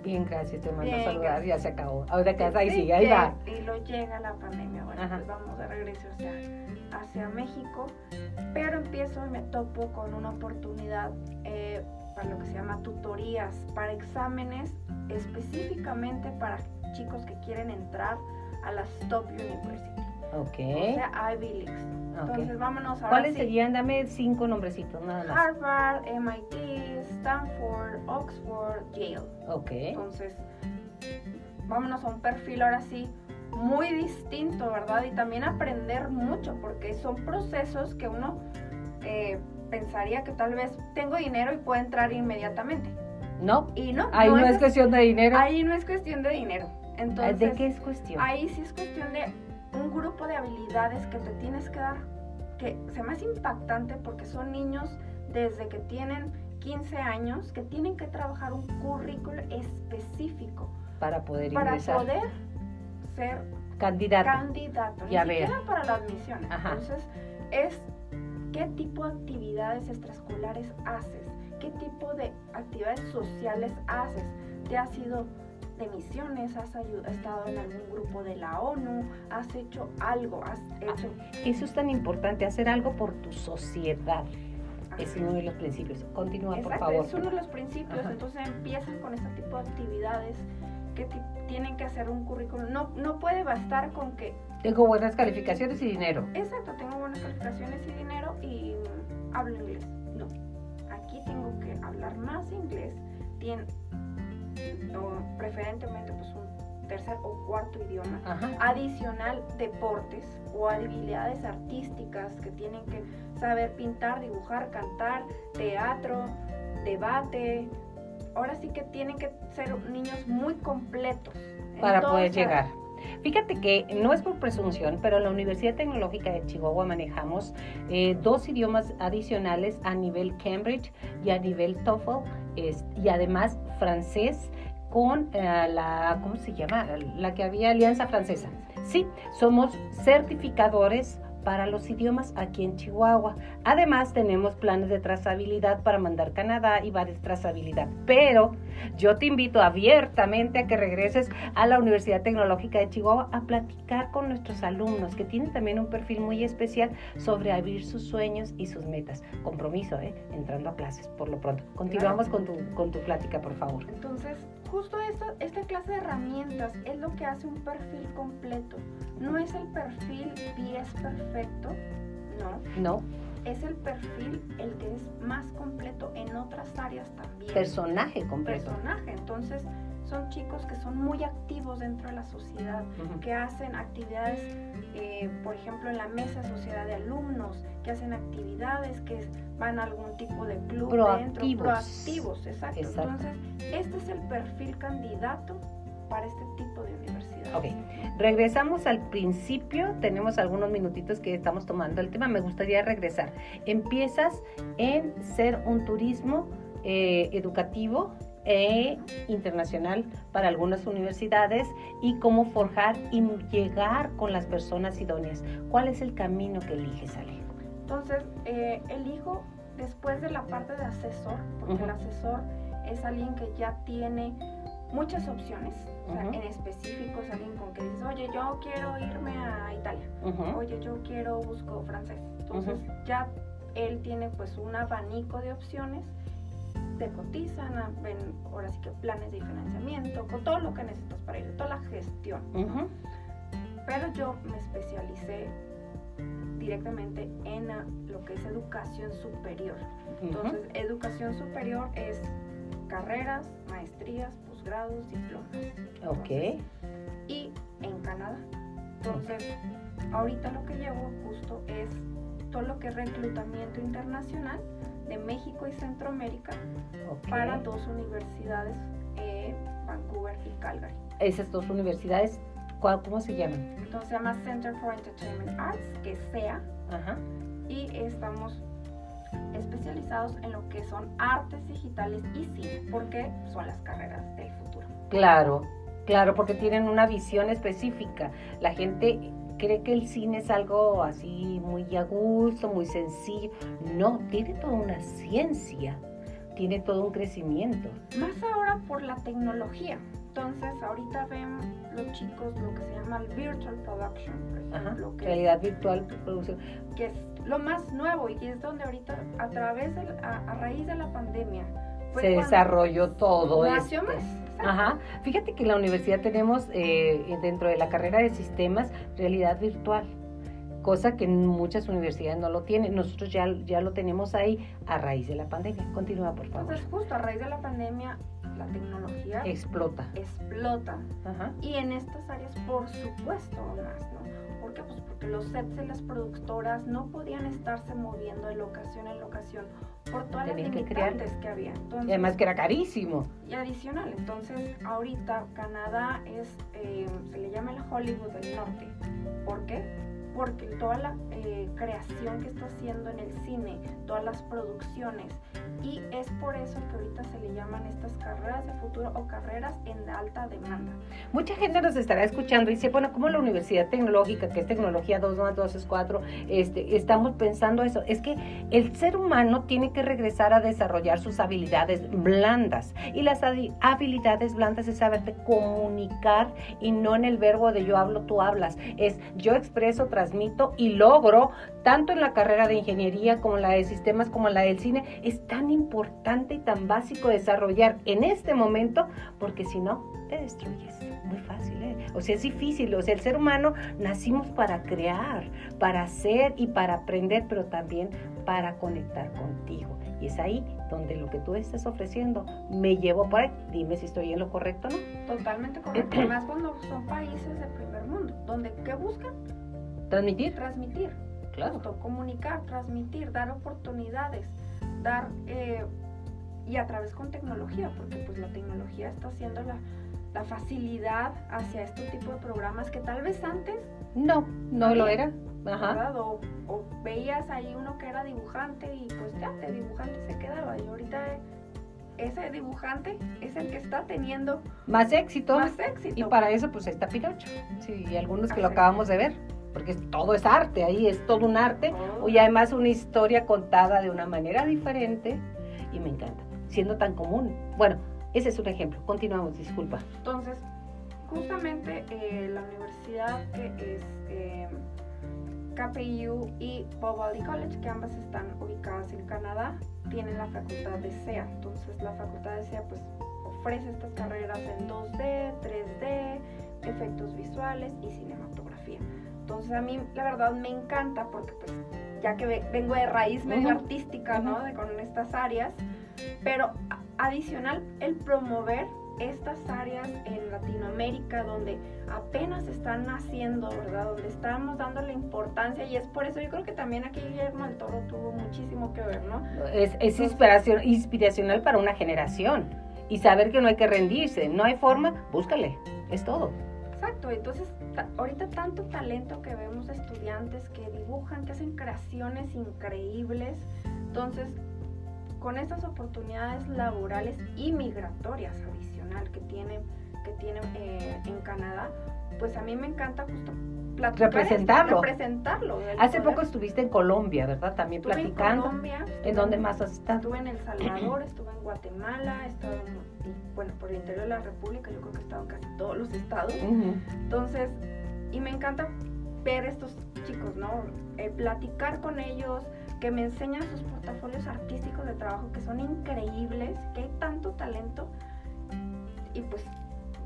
Speaker 1: Bien, gracias, te mando a saludar, ya se acabó. Ahora casa, ahí sí, ahí va.
Speaker 2: Y lo llega la pandemia, bueno, pues vamos de regreso hacia, hacia México, pero empiezo y me topo con una oportunidad eh, lo que se llama tutorías, para exámenes específicamente para chicos que quieren entrar a las top university.
Speaker 1: Ok.
Speaker 2: O sea, Ivy Leagues. Entonces, vámonos
Speaker 1: a ¿Cuáles serían? Dame cinco nombrecitos, nada más.
Speaker 2: Harvard, MIT, Stanford, Oxford, Yale.
Speaker 1: Ok.
Speaker 2: Entonces, vámonos a un perfil ahora sí muy distinto, ¿verdad? Y también aprender mucho, porque son procesos que uno eh, pensaría que tal vez tengo dinero y puedo entrar inmediatamente.
Speaker 1: No.
Speaker 2: Y no.
Speaker 1: Ahí no, es, cuestión de dinero.
Speaker 2: Ahí no es cuestión de dinero. Entonces,
Speaker 1: ¿De qué es cuestión?
Speaker 2: Ahí sí es cuestión de un grupo de habilidades que te tienes que dar, que se me hace impactante porque son niños desde que tienen 15 años que tienen que trabajar un currículo específico
Speaker 1: para poder
Speaker 2: para poder ser
Speaker 1: candidato.
Speaker 2: Candidato, ya ni siquiera para la admisión. Entonces, es qué tipo de actividades extraescolares haces, qué tipo de actividades sociales haces. ¿Te has ido de misiones, has estado en algún grupo de la ONU, has hecho algo, has hecho...
Speaker 1: Eso es tan importante, hacer algo por tu sociedad. Es uno de los principios. Continúa, por favor.
Speaker 2: Es uno de los principios. Entonces empiezan con este tipo de actividades que tienen que hacer un currículum. No, no puede bastar con que...
Speaker 1: Tengo buenas calificaciones y dinero.
Speaker 2: Exacto, tengo buenas calificaciones y dinero y hablo inglés. No, aquí tengo que hablar más inglés. Tiene, o preferentemente pues un tercer o cuarto idioma, adicional deportes o habilidades artísticas que tienen que saber pintar, dibujar, cantar, teatro, debate. Ahora sí que tienen que ser niños muy completos.
Speaker 1: Para poder llegar. Fíjate que no es por presunción, pero en la Universidad Tecnológica de Chihuahua manejamos eh, dos idiomas adicionales a nivel Cambridge y a nivel TOEFL y además francés con eh, la, ¿cómo se llama? La que había Alianza Francesa. Sí, somos certificadores para los idiomas aquí en Chihuahua. Además, tenemos planes de trazabilidad para mandar Canadá y varias trazabilidad. Pero yo te invito abiertamente a que regreses a la Universidad Tecnológica de Chihuahua a platicar con nuestros alumnos que tienen también un perfil muy especial sobre abrir sus sueños y sus metas. Compromiso, ¿eh? Entrando a clases por lo pronto. Continuamos con, tu, con tu plática, por favor.
Speaker 2: Entonces, justo esta, esta clase de herramientas es lo que hace un perfil completo. No es el perfil 10 perfecto, no.
Speaker 1: No.
Speaker 2: Es el perfil el que es más completo en otras áreas también.
Speaker 1: Personaje completo.
Speaker 2: Personaje. Entonces, son chicos que son muy activos dentro de la sociedad, que hacen actividades, eh, por ejemplo, en la mesa sociedad de alumnos, que hacen actividades, que van a algún tipo de club
Speaker 1: proactivos.
Speaker 2: dentro, proactivos, exacto. Entonces, este es el perfil candidato para este tipo de universidad.
Speaker 1: Ok, regresamos al principio, tenemos algunos minutitos que estamos tomando el tema, me gustaría regresar. Empiezas en ser un turismo eh, educativo e internacional para algunas universidades y cómo forjar y llegar con las personas idóneas. ¿Cuál es el camino que eliges, Ale?
Speaker 2: Entonces, eh, elijo después de la parte de asesor, porque el asesor es alguien que ya tiene muchas opciones. O sea, en específico es alguien con que dices, oye, yo quiero irme a Italia. Oye, yo quiero, busco francés. Entonces, ya él tiene pues un abanico de opciones te cotizan, ven ahora sí que planes de financiamiento, con todo lo que necesitas para ir, toda la gestión. Pero yo me especialicé directamente en lo que es educación superior. Entonces, educación superior es carreras, maestrías, posgrados, diplomas.
Speaker 1: ok.
Speaker 2: Y en Canadá. Entonces, ahorita lo que llevo justo es todo lo que es reclutamiento internacional de México y Centroamérica para dos universidades, eh, Vancouver y Calgary.
Speaker 1: Esas dos universidades, ¿cómo se llaman?
Speaker 2: Entonces se llama Center for Entertainment Arts, que sea.
Speaker 1: Ajá.
Speaker 2: Y estamos especializados en lo que son artes digitales y cine, porque son las carreras del futuro.
Speaker 1: Claro, claro, porque tienen una visión específica. La gente cree que el cine es algo así muy a gusto, muy sencillo. No, tiene toda una ciencia, tiene todo un crecimiento.
Speaker 2: Más ahora por la tecnología. Entonces, ahorita ven los chicos lo que se llama el virtual production,
Speaker 1: por ejemplo, realidad virtual producción,
Speaker 2: que es lo más nuevo y es donde ahorita a través de, a, raíz de la pandemia
Speaker 1: se desarrolló todo
Speaker 2: esto.
Speaker 1: Ajá. Fíjate que en la universidad tenemos eh, dentro de la carrera de sistemas realidad virtual cosa que muchas universidades no lo tienen. Nosotros ya, ya lo tenemos ahí a raíz de la pandemia. Continúa, por favor.
Speaker 2: Entonces, justo a raíz de la pandemia, la tecnología
Speaker 1: explota.
Speaker 2: Explota. Y en estas áreas, por supuesto, más, ¿no? ¿Por qué? Pues porque los sets de las productoras no podían estarse moviendo de locación en locación por todas las limitantes que, había.
Speaker 1: y además que era carísimo.
Speaker 2: Y adicional, entonces ahorita Canadá es, eh, se le llama el Hollywood del Norte. ¿Por qué? Porque toda la eh, creación que está haciendo en el cine, todas las producciones, y es por eso que ahorita se le llaman estas carreras de futuro o carreras en alta demanda.
Speaker 1: Mucha gente nos estará escuchando y dice, bueno, como la Universidad Tecnológica, que es tecnología 2 más 2 es 4, este, estamos pensando eso. Es que el ser humano tiene que regresar a desarrollar sus habilidades blandas. Y las habilidades blandas es saber comunicar y no en el verbo de yo hablo, tú hablas. Es yo expreso, transmito y logro, tanto en la carrera de ingeniería como la de sistemas, como la del cine, es tan importante y tan básico desarrollar en este momento, porque si no, te destruyes. Muy fácil, ¿eh? O sea, es difícil. O sea, el ser humano nacimos para crear, para hacer y para aprender, pero también para conectar contigo. Y es ahí donde lo que tú estás ofreciendo me llevo por ahí. Dime si estoy en lo correcto o
Speaker 2: no. Totalmente correcto. Más cuando son países del primer mundo, donde ¿qué buscan?
Speaker 1: Transmitir.
Speaker 2: Transmitir. Claro. comunicar, transmitir, dar oportunidades, dar eh, y a través con tecnología, porque pues la tecnología está haciendo la, la facilidad hacia este tipo de programas que tal vez antes
Speaker 1: no, no lo era. Ajá.
Speaker 2: O, o, veías ahí uno que era dibujante y pues ya de dibujante se quedaba y ahorita ese dibujante es el que está teniendo
Speaker 1: más éxito.
Speaker 2: Más éxito.
Speaker 1: Y para eso pues está Pinocho. Sí, y algunos que lo acabamos de ver porque todo es arte, ahí es todo un arte, oh. y además una historia contada de una manera diferente, y me encanta, siendo tan común. Bueno, ese es un ejemplo, continuamos, disculpa.
Speaker 2: Entonces, justamente eh, la universidad que es eh, KPU y Bob College, que ambas están ubicadas en Canadá, tienen la facultad de SEA. Entonces, la facultad de SEA pues ofrece estas carreras en 2D, 3D, efectos visuales y cinematografía. Entonces a mí la verdad me encanta porque pues ya que vengo de raíz medio artística, ¿no? De, con estas áreas, pero adicional el promover estas áreas en Latinoamérica donde apenas están naciendo, ¿verdad? Donde estamos dando la importancia y es por eso yo creo que también aquí Guillermo del Toro tuvo muchísimo que ver, ¿no?
Speaker 1: Es, es inspiración, inspiracional para una generación y saber que no hay que rendirse, no hay forma, búscale, es todo.
Speaker 2: Exacto, entonces ahorita tanto talento que vemos de estudiantes que dibujan, que hacen creaciones increíbles, entonces con estas oportunidades laborales y migratorias adicional que tienen, que tienen eh, en Canadá, pues a mí me encanta justo
Speaker 1: representarlo.
Speaker 2: representarlo
Speaker 1: Hace poco estuviste en Colombia, ¿verdad? También platicando.
Speaker 2: En Colombia.
Speaker 1: ¿En dónde más has estado?
Speaker 2: Estuve en El Salvador, estuve en Guatemala, he estado bueno, por el interior de la República, yo creo que he estado en casi todos los estados. Entonces, y me encanta ver estos chicos, ¿no? Eh, platicar con ellos, que me enseñan sus portafolios artísticos de trabajo que son increíbles, que hay tanto talento y pues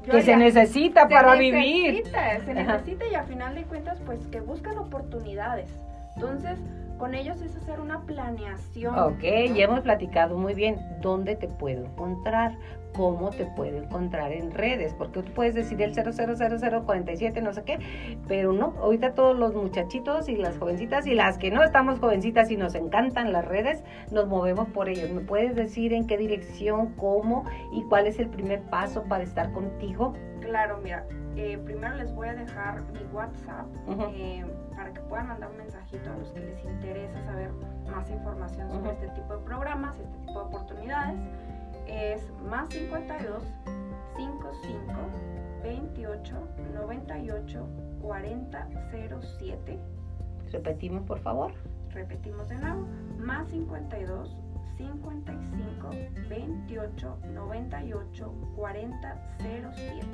Speaker 1: que se necesita para vivir.
Speaker 2: Se necesita y a final de cuentas pues que buscan oportunidades. Entonces, con ellos es hacer una planeación.
Speaker 1: Ok, ya hemos platicado muy bien dónde te puedo encontrar, cómo te puedo encontrar en redes, porque tú puedes decir el 000047, no sé qué, pero no, ahorita todos los muchachitos y las jovencitas y las que no estamos jovencitas y nos encantan las redes, nos movemos por ellos. ¿Me puedes decir en qué dirección, cómo y cuál es el primer paso para estar contigo?
Speaker 2: Claro, mira, eh, primero les voy a dejar mi WhatsApp eh, para que puedan mandar un mensajito a los que les interesa saber más información sobre este tipo de programas, este tipo de oportunidades es más 52 55 28 98 40 07.
Speaker 1: Repetimos, por favor.
Speaker 2: Repetimos de nuevo. Más 52 55 28 98 40 07.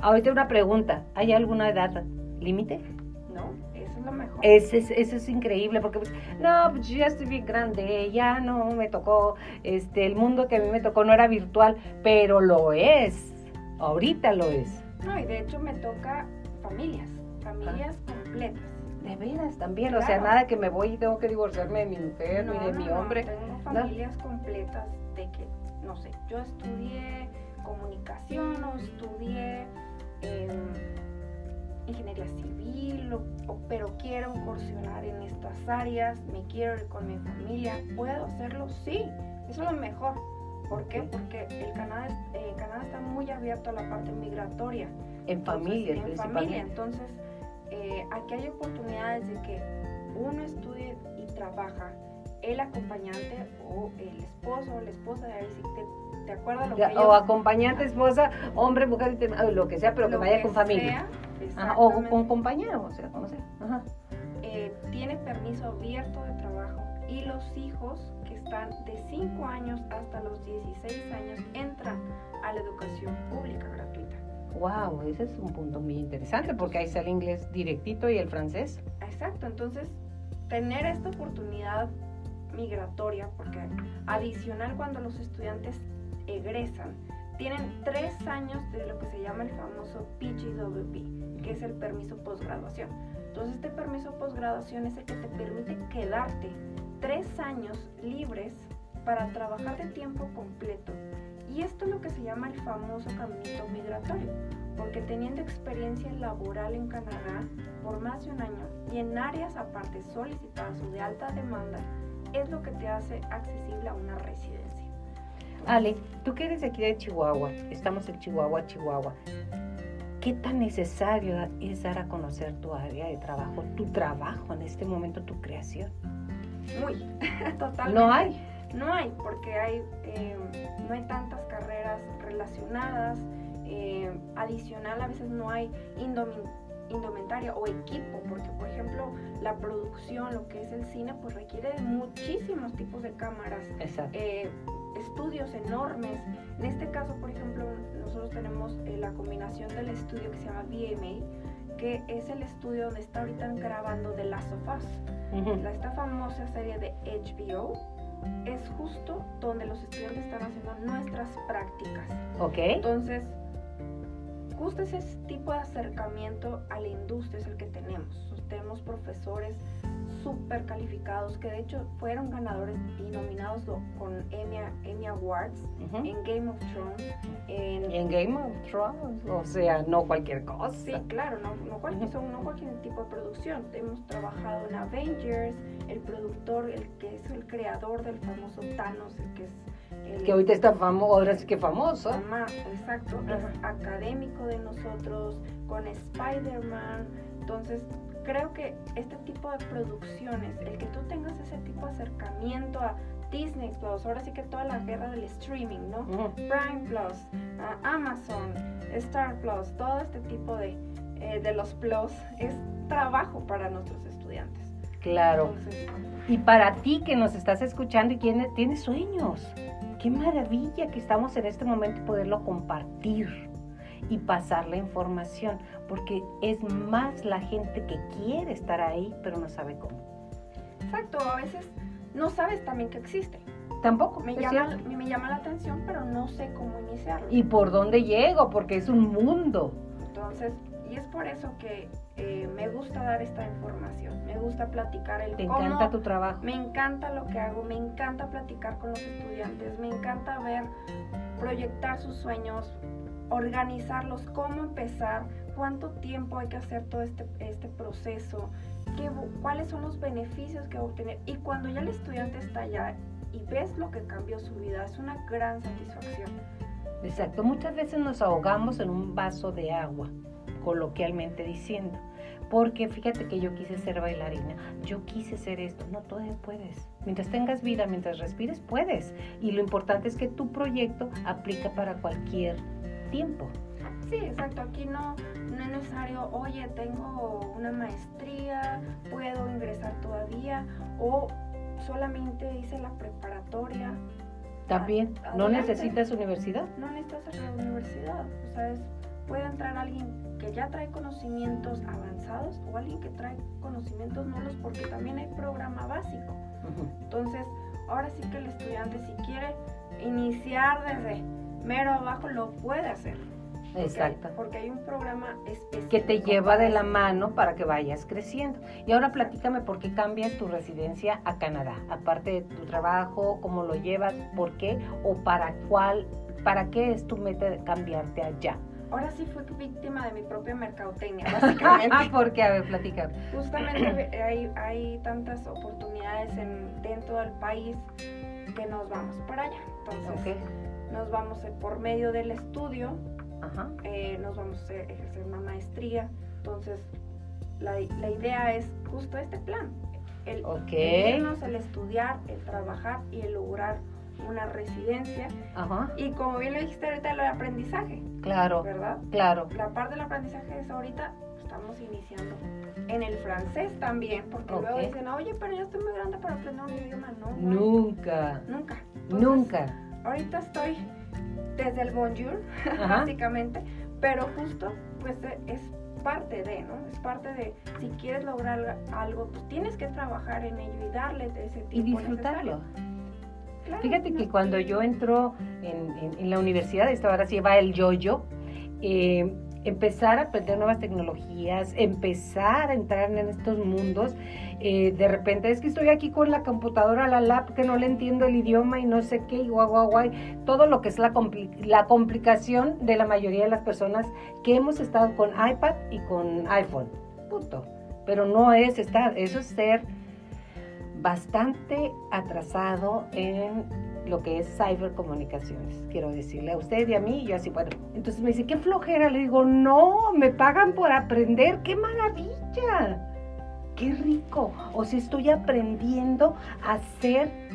Speaker 1: Ahorita una pregunta. ¿Hay alguna edad límite?
Speaker 2: No, eso es lo mejor.
Speaker 1: Eso es, eso es increíble porque, pues, no, pues yo ya estoy bien grande, ya no me tocó, este, el mundo que a mí me tocó no era virtual, pero lo es, ahorita lo es.
Speaker 2: No, y de hecho me toca familias, familias completas.
Speaker 1: De veras también, o sea, nada que me voy y tengo que divorciarme de mi mujer ni de mi hombre.
Speaker 2: tengo familias completas de que, no sé, yo estudié comunicación o estudié... Em, ingeniería civil, pero quiero incursionar en estas áreas, me quiero ir con mi familia, ¿puedo hacerlo? Sí, eso es lo mejor. ¿Por qué? Porque el Canadá, eh, Canadá está muy abierto a la parte migratoria.
Speaker 1: En familia,
Speaker 2: En familia, entonces eh, aquí hay oportunidades de que uno estudie y trabaja, el acompañante o el esposo o la esposa de ahí, de, acuerdo a lo que
Speaker 1: O acompañante, esposa, hombre, mujer, lo que sea, pero que vaya con familia o con compañero, o sea, como sea.
Speaker 2: Eh, tiene permiso abierto de trabajo y los hijos que están de 5 años hasta los 16 años entran a la educación pública gratuita.
Speaker 1: Wow, ese es un punto muy interesante porque ahí sale el inglés directito y el francés.
Speaker 2: Exacto, entonces tener esta oportunidad migratoria, porque adicional cuando los estudiantes egresan, tienen tres años de lo que se llama el famoso PGWP, que es el permiso postgraduación. Entonces este permiso postgraduación es el que te permite quedarte tres años libres para trabajar de tiempo completo. Y esto es lo que se llama el famoso caminito migratorio, porque teniendo experiencia laboral en Canadá por más de un año y en áreas aparte solicitadas o de alta demanda, es lo que te hace accesible a una residencia.
Speaker 1: Ale, tú que eres de aquí de Chihuahua, estamos en Chihuahua, Chihuahua. ¿Qué tan necesario es dar a conocer tu área de trabajo, tu trabajo en este momento, tu creación?
Speaker 2: Muy, totalmente.
Speaker 1: No hay.
Speaker 2: No hay, porque hay, eh, no hay tantas carreras relacionadas. Eh, adicional, a veces no hay indumentaria o equipo, porque por ejemplo la producción, lo que es el cine, pues requiere de muchísimos tipos de cámaras.
Speaker 1: Exacto.
Speaker 2: Eh, estudios enormes. En este caso, por ejemplo, nosotros tenemos eh, la combinación del estudio que se llama VMA, que es el estudio donde está ahorita grabando The Last of Us. Esta famosa serie de HBO es justo donde los estudiantes están haciendo nuestras prácticas.
Speaker 1: Ok.
Speaker 2: Entonces, justo ese tipo de acercamiento a la industria es el que tenemos. Tenemos profesores súper calificados que de hecho fueron ganadores y nominados con Emmy, Emmy Awards en Game of Thrones.
Speaker 1: En, en, Game of Thrones, o sea, no cualquier cosa.
Speaker 2: Sí, claro, no, no, cualquier, son, no cualquier tipo de producción. Hemos trabajado en Avengers, el productor, el que es el creador del famoso Thanos, el que es... El,
Speaker 1: que ahorita está famoso, ahora sí que famoso.
Speaker 2: exacto, es académico de nosotros, con Spider-Man. Entonces, creo que este tipo de producciones, el que tú tengas ese tipo de acercamiento a Disney Plus, ahora sí que toda la guerra del streaming, ¿no? Prime Plus, Amazon, Star Plus, todo este tipo de, eh, de los plus es trabajo para nuestros estudiantes.
Speaker 1: Claro. y para ti que nos estás escuchando y tienes, tienes sueños, qué maravilla que estamos en este momento y poderlo compartir y pasar la información, porque es más la gente que quiere estar ahí, pero no sabe cómo.
Speaker 2: Exacto, a veces no sabes también que existe.
Speaker 1: Tampoco.
Speaker 2: Me, llama, me, llama la atención, pero no sé cómo iniciarlo.
Speaker 1: ¿Y por dónde llego? Porque es un mundo.
Speaker 2: Entonces, Y es por eso que eh, me gusta dar esta información, me gusta platicar el
Speaker 1: ¿Te
Speaker 2: cómo,
Speaker 1: encanta tu trabajo?
Speaker 2: Me encanta lo que hago, me encanta platicar con los estudiantes, me encanta ver, proyectar sus sueños, organizarlos, cómo empezar, cuánto tiempo hay que hacer todo este, este proceso, qué, cuáles son los beneficios que va a obtener. Y cuando ya el estudiante está allá y ves lo que cambió su vida, es una gran satisfacción.
Speaker 1: Exacto, muchas veces nos ahogamos en un vaso de agua, coloquialmente diciendo. Porque fíjate que yo quise ser bailarina, yo quise ser esto. No, todavía puedes. Mientras tengas vida, mientras respires, puedes. Y lo importante es que tu proyecto aplica para cualquier tiempo.
Speaker 2: Sí, exacto. Aquí no, no es necesario, oye, tengo una maestría, puedo ingresar todavía, o solamente hice la preparatoria.
Speaker 1: También, ¿no necesitas universidad?
Speaker 2: No necesitas la universidad. O sea, es, puede entrar alguien que ya trae conocimientos avanzados o alguien que trae conocimientos nulos porque también hay programa básico. Entonces, ahora sí que el estudiante si quiere iniciar desde mero abajo lo puede hacer.
Speaker 1: Exacto.
Speaker 2: Porque hay un programa específico.
Speaker 1: Que te lleva de la mano para que vayas creciendo. Y ahora platícame por qué cambias tu residencia a Canadá. Aparte de tu trabajo, cómo lo llevas, por qué o para cuál, para qué es tu meta de cambiarte allá.
Speaker 2: Ahora sí fui víctima de mi propia mercadotecnia, básicamente.
Speaker 1: ¿Por qué? A ver, platícame.
Speaker 2: Justamente hay, hay tantas oportunidades en, dentro del país que nos vamos para allá. Entonces, nos vamos por medio del estudio eh, nos vamos a ejercer una maestría. Entonces, la, la idea es justo este plan. El, irnos, el estudiar, el trabajar y el lograr una residencia. Y como bien lo dijiste ahorita, lo de aprendizaje.
Speaker 1: Claro.
Speaker 2: ¿Verdad?
Speaker 1: Claro.
Speaker 2: La parte del aprendizaje es ahorita, estamos iniciando. En el francés también, porque luego dicen, oye, pero yo estoy muy grande para aprender un idioma. No,
Speaker 1: nunca.
Speaker 2: Nunca.
Speaker 1: nunca.
Speaker 2: Ahorita estoy desde el bonjour, básicamente, pero justo pues es parte de, ¿no? Es parte de, si quieres lograr algo, pues tienes que trabajar en ello y darle ese tiempo
Speaker 1: Y disfrutarlo. Fíjate que cuando yo entro en, la universidad, esta ahora se va el yo-yo, eh, empezar a aprender nuevas tecnologías, empezar a entrar en estos mundos. Eh, de repente es que estoy aquí con la computadora, la lap, que no le entiendo el idioma y no sé qué, y guay, guay, guay. Todo lo que es la, la complicación de la mayoría de las personas que hemos estado con iPad y con iPhone. Punto. Pero no es estar, eso es ser bastante atrasado en lo que es cibercomunicaciones, quiero decirle a usted y a mí, y yo así, bueno, entonces me dice, qué flojera, le digo, no, me pagan por aprender, qué maravilla, qué rico, o si estoy aprendiendo a ser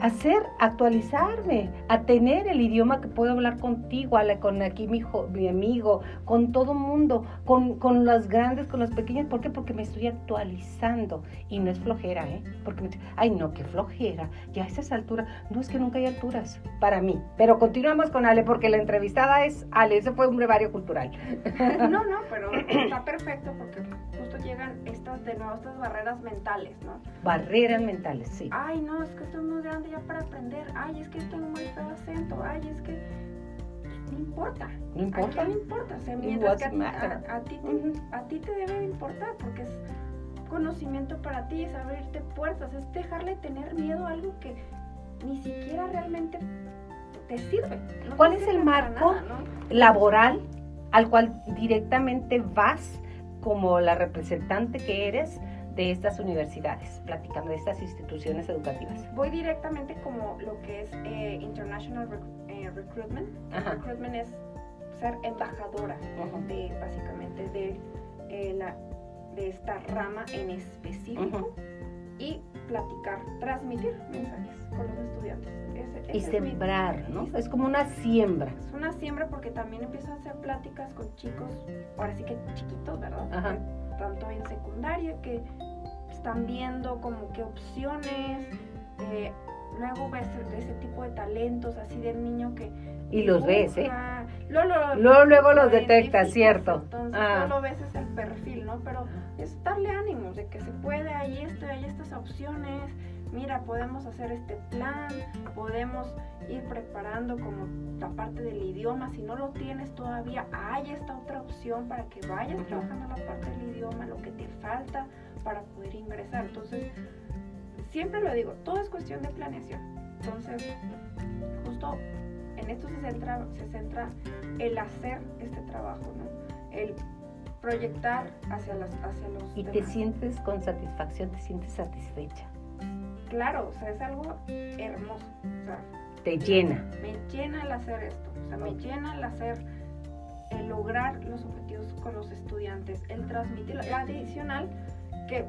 Speaker 1: hacer, actualizarme, a tener el idioma que puedo hablar contigo, con aquí mi, mi amigo, con todo mundo, con, con las grandes, con las pequeñas. ¿Por qué? Porque me estoy actualizando y no es flojera, ¿eh? Porque me ay no, qué flojera, ya a esas alturas, no es que nunca hay alturas para mí. Pero continuamos con Ale porque la entrevistada es Ale, ese fue un brevario cultural.
Speaker 2: No, no, pero está perfecto porque justo llegan estas, de nuevo, estas barreras mentales, ¿no?
Speaker 1: Barreras mentales, sí.
Speaker 2: Ay, no, es que estoy muy grande ya para aprender. Ay, es que tengo muy feo acento. Ay, es que no importa.
Speaker 1: No importa.
Speaker 2: ¿A quién importa? O sea, mientras que a, a, ti te, a ti te debe importar porque es conocimiento para ti, es abrirte puertas, es dejarle tener miedo a algo que ni siquiera realmente te sirve.
Speaker 1: ¿Cuál es el marco laboral al cual directamente vas como la representante que eres de estas universidades? Platícame de estas instituciones educativas.
Speaker 2: Voy directamente como lo que es eh, International eh, Recruitment. Recruitment es ser embajadora de básicamente de, eh, la, de esta rama en específico y platicar, transmitir mensajes con los estudiantes.
Speaker 1: y sembrar, ¿no? Es como una siembra.
Speaker 2: Es una siembra porque también empiezo a hacer pláticas con chicos, ahora sí que chiquitos, ¿verdad? Tanto en secundaria que están viendo como qué opciones, eh, luego ves ese tipo de talentos así del niño que...
Speaker 1: Y los ves, ¿eh?
Speaker 2: Luego,
Speaker 1: luego, los detectas, ¿cierto?
Speaker 2: Entonces ah. lo ves es el perfil, ¿no? Pero es darle ánimos de que se puede, hay esto, hay estas opciones, mira, podemos hacer este plan, podemos ir preparando como la parte del idioma, si no lo tienes todavía, hay esta otra opción para que vayas trabajando la parte del idioma, lo que te falta para poder ingresar. Entonces, siempre lo digo, todo es cuestión de planeación. Entonces, justo en esto se centra, se centra el hacer este trabajo, ¿no? El proyectar hacia, las, hacia los
Speaker 1: Y te sientes con satisfacción, te sientes satisfecha.
Speaker 2: Claro, o sea, es algo hermoso. O sea,
Speaker 1: te llena.
Speaker 2: Me llena el hacer esto, o sea, me llena el hacer, el lograr los objetivos con los estudiantes, el transmitirlo. Y adicional, que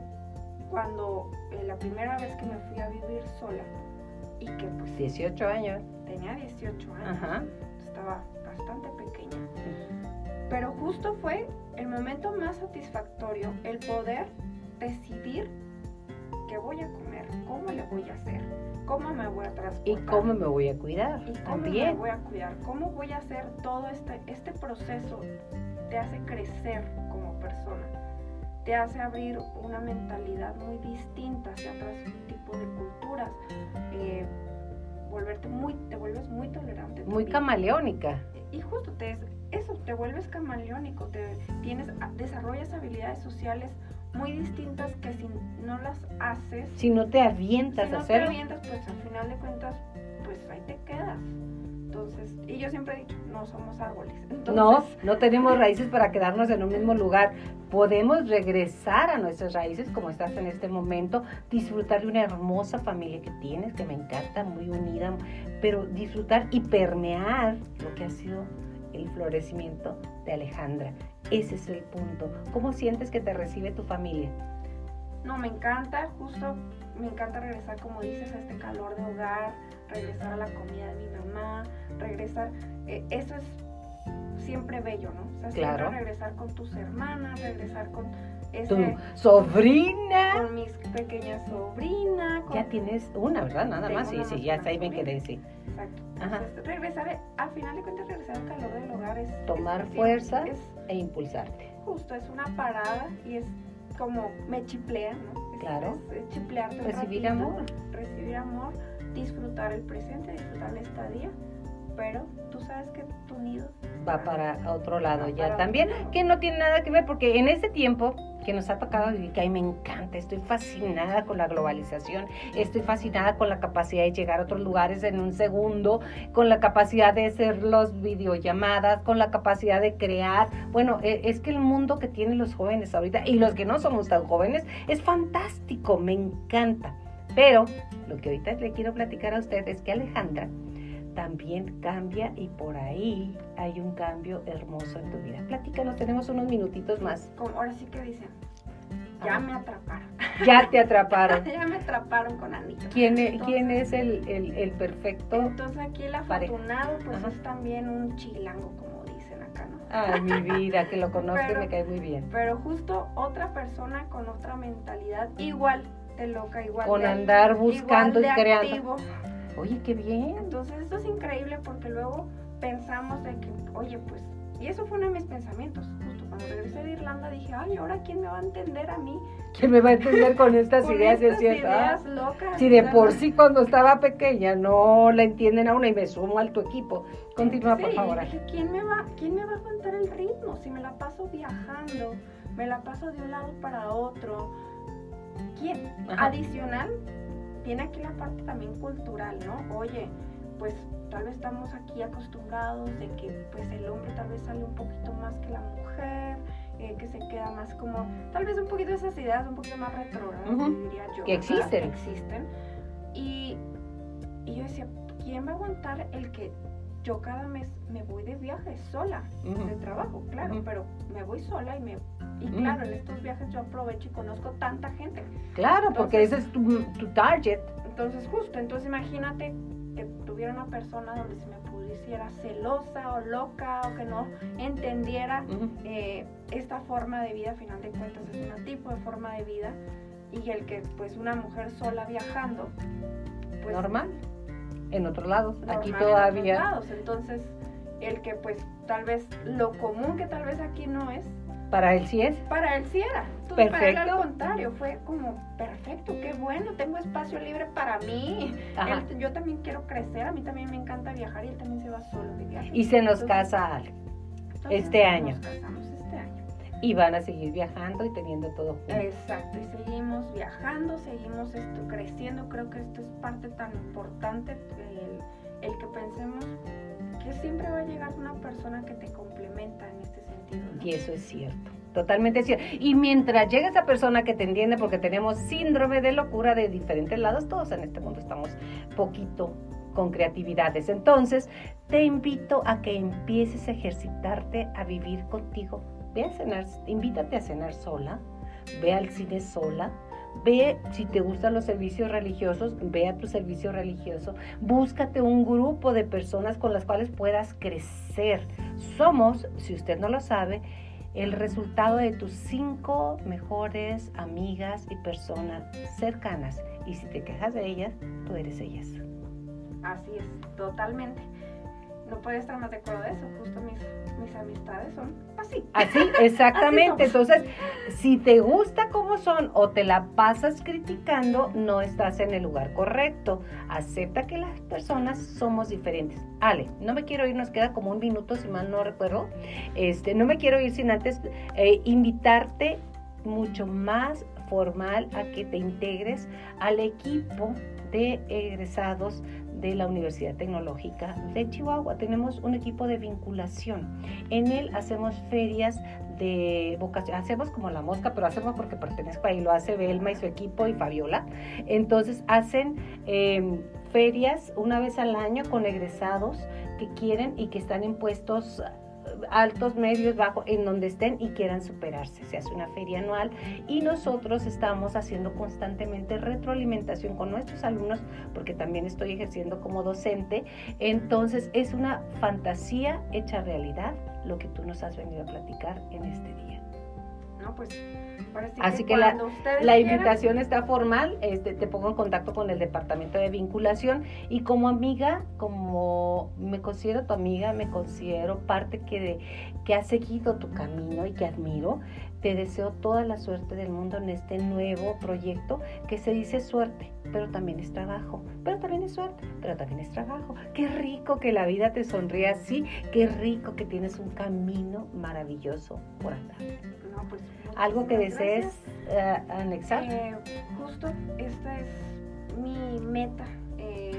Speaker 2: cuando eh, la primera vez que me fui a vivir sola y que pues...
Speaker 1: 18 años.
Speaker 2: Tenía 18 años. Estaba bastante pequeña. Pero justo fue el momento más satisfactorio, el poder decidir qué voy a comer, cómo le voy a hacer, cómo me voy a transportar.
Speaker 1: Y cómo me voy a cuidar.
Speaker 2: Y cómo me voy a cuidar, cómo voy a hacer todo este, este proceso. Te hace crecer como persona, te hace abrir una mentalidad muy distinta hacia otros tipos de culturas. Eh, volverte muy, te vuelves muy tolerante.
Speaker 1: Muy camaleónica.
Speaker 2: Y justo te, eso, te vuelves camaleónico, te, tienes, desarrollas habilidades sociales muy distintas que si no las haces.
Speaker 1: Si no te avientas
Speaker 2: si
Speaker 1: a hacerlo.
Speaker 2: te avientas, pues al final de cuentas, pues ahí te quedas. Entonces, y yo siempre he dicho, no somos árboles.
Speaker 1: no, no tenemos raíces para quedarnos en un mismo lugar. Podemos regresar a nuestras raíces como estás en este momento, disfrutar de una hermosa familia que tienes, que me encanta, muy unida, pero disfrutar y permear lo que ha sido el florecimiento de Alejandra. Ese es el punto. ¿Cómo sientes que te recibe tu familia?
Speaker 2: No, me encanta, justo me encanta regresar, como dices, a este calor de hogar, regresar a la comida de mi mamá, regresar, eh, eso es siempre bello, ¿no? O sea, siempre regresar con tus hermanas, regresar con
Speaker 1: tu sobrina.
Speaker 2: Con mis pequeñas sobrinas.
Speaker 1: Ya tienes una, ¿verdad? Nada más, sí, sí, ya saben que decir.
Speaker 2: Exacto. Entonces, regresar, al final de cuentas, regresar al calor del hogar es...
Speaker 1: Tomar fuerza e impulsarte.
Speaker 2: Justo, es una parada y es como me chiplean, ¿no?
Speaker 1: Claro.
Speaker 2: Es,
Speaker 1: Recibir amor.
Speaker 2: Recibir amor, disfrutar el presente, disfrutar la estadía pero tú sabes que tu nido
Speaker 1: va para otro lado ya también, que no tiene nada que ver porque en este tiempo que nos ha tocado vivir, que a mí me encanta, estoy fascinada con la globalización, estoy fascinada con la capacidad de llegar a otros lugares en un segundo, con la capacidad de hacer los videollamadas, con la capacidad de crear. Bueno, e, es que el mundo que tienen los jóvenes ahorita y los que no somos tan jóvenes es fantástico, me encanta. Pero lo que ahorita le quiero platicar a ustedes es que Alejandra también cambia y por ahí hay un cambio hermoso en tu vida. Platícanos, tenemos unos minutitos más.
Speaker 2: ahora sí que dicen, ya me atraparon.
Speaker 1: Ya te atraparon.
Speaker 2: ya me atraparon con Anita.
Speaker 1: ¿Quién, es, ¿quién es el, el, perfecto?
Speaker 2: Entonces aquí el afortunado pues es también un chilango, como dicen acá, ¿no?
Speaker 1: Ay, mi vida, que lo conozco y me cae muy bien.
Speaker 2: Pero justo otra persona con otra mentalidad igual de loca, igual
Speaker 1: Con andar buscando
Speaker 2: y
Speaker 1: creando. Oye, qué bien.
Speaker 2: Entonces esto es increíble porque luego pensamos de que, oye, pues, y eso fue uno de mis pensamientos. Justo cuando regresé de Irlanda dije, ay, ahora quién me va a entender a mí.
Speaker 1: ¿Quién me va a entender con estas ideas?
Speaker 2: Estas ideas locas.
Speaker 1: Si de por sí cuando estaba pequeña no la entienden a una y me sumo al tu equipo. Continúa, por favor.
Speaker 2: Dije, ¿quién me, va, ¿quién me va a aguantar el ritmo? Si me la paso viajando, me la paso de un lado para otro. ¿Quién? Adicional, tiene aquí la parte también cultural, ¿no? Oye, pues tal vez estamos aquí acostumbrados de que pues el hombre tal vez sale un poquito más que la mujer, eh, que se queda más como, tal vez un poquito esas ideas un poquito más retrógradas, diría yo.
Speaker 1: Que existen.
Speaker 2: existen. Y, y, yo decía, ¿quién va a aguantar el que yo cada mes me voy de viaje sola, de trabajo, claro, pero me voy sola y me y claro, en estos viajes yo aprovecho y conozco tanta gente.
Speaker 1: Claro, porque ese es tu, target.
Speaker 2: Entonces, justo, entonces imagínate que tuviera una persona donde se me pudiera celosa o loca o que no entendiera eh, esta forma de vida, a final de cuentas es un tipo de forma de vida, y el que pues una mujer sola viajando, pues...
Speaker 1: Normal, en otros lados, aquí todavía...
Speaker 2: En otros lados. Entonces, el que pues tal vez lo común que tal vez aquí no es,
Speaker 1: ¿Para él sí es?
Speaker 2: Para él sí era. Entonces, Para él al contrario, fue como, perfecto, qué bueno, tengo espacio libre para mí. yo también quiero crecer, a mí también me encanta viajar y él también se va solo de viaje.
Speaker 1: Y se nos casa este año.
Speaker 2: Nos casamos este año.
Speaker 1: Y van a seguir viajando y teniendo todo
Speaker 2: junto. Exacto, y seguimos viajando, seguimos esto, creciendo. Creo que esto es parte tan importante, el, el que pensemos que siempre va a llegar una persona que te complementa en este sentido.
Speaker 1: Y eso es cierto. Totalmente cierto. Y mientras llega esa persona que te entiende, porque tenemos síndrome de locura de diferentes lados, todos en este mundo estamos poquito con creatividades. Entonces, te invito a que empieces a ejercitarte a vivir contigo. Ve a cenar, invítate a cenar sola, ve al cine sola, Ve, si te gustan los servicios religiosos, ve a tu servicio religioso. Búscate un grupo de personas con las cuales puedas crecer. Somos, si usted no lo sabe, el resultado de tus cinco mejores amigas y personas cercanas. Y si te quejas de ellas, tú eres ellas.
Speaker 2: Así es, totalmente no puede estar más de acuerdo de eso. Justo mis, mis amistades son así.
Speaker 1: Así, exactamente. Entonces, si te gusta como son o te la pasas criticando, no estás en el lugar correcto. Acepta que las personas somos diferentes. Ale, no me quiero ir, nos queda como un minuto, si mal no recuerdo. Este, no me quiero ir sin antes eh, invitarte mucho más formal a que te integres al equipo de egresados de la Universidad Tecnológica de Chihuahua. Tenemos un equipo de vinculación. En él hacemos ferias de vocación, hacemos como la mosca, pero hacemos porque pertenezco ahí, lo hace Belma y su equipo y Fabiola. Entonces hacen em, ferias una vez al año con egresados que quieren y que están en puestos altos, medios, bajos, en donde estén y quieran superarse. Se hace una feria anual y nosotros estamos haciendo constantemente retroalimentación con nuestros alumnos porque también estoy ejerciendo como docente. Entonces es una fantasía hecha realidad lo que tú nos has venido a platicar en este día.
Speaker 2: No, pues
Speaker 1: Así que, la, invitación está formal, este, te pongo en contacto con el departamento de vinculación y como amiga, como me considero tu amiga, me considero parte que, que ha seguido tu camino y que admiro, te deseo toda la suerte del mundo en este nuevo proyecto que se dice suerte, pero también es trabajo, pero también es suerte, pero también es trabajo. Qué rico que la vida te sonríe así, qué rico que tienes un camino maravilloso por andar.
Speaker 2: Pues,
Speaker 1: ¿Algo que desees eh, anexar?
Speaker 2: Eh, justo esta es mi meta, eh,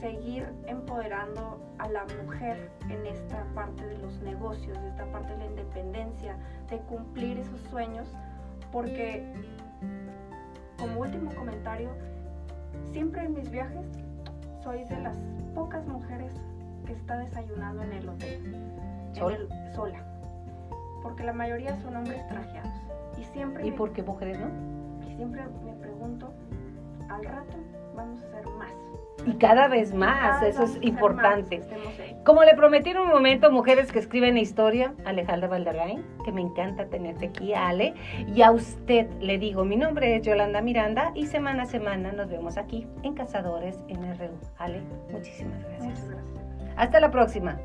Speaker 2: seguir empoderando a la mujer en esta parte de los negocios, de esta parte de la independencia, de cumplir esos sueños, porque como último comentario, siempre en mis viajes soy de las pocas mujeres que está desayunando en el hotel, sola porque la mayoría son hombres trajeados. Y siempre...
Speaker 1: ¿Y por qué mujeres no?
Speaker 2: Y siempre me pregunto, al rato vamos a hacer más
Speaker 1: y cada vez más, eso es importante. Como le prometí en un momento, mujeres que escriben historia, Alejandra Valderrain, que me encanta tenerte aquí, Ale, y a usted le digo, mi nombre es Yolanda Miranda y semana a semana nos vemos aquí en Cazadores MRU. Ale, muchísimas
Speaker 2: gracias.
Speaker 1: Hasta la próxima.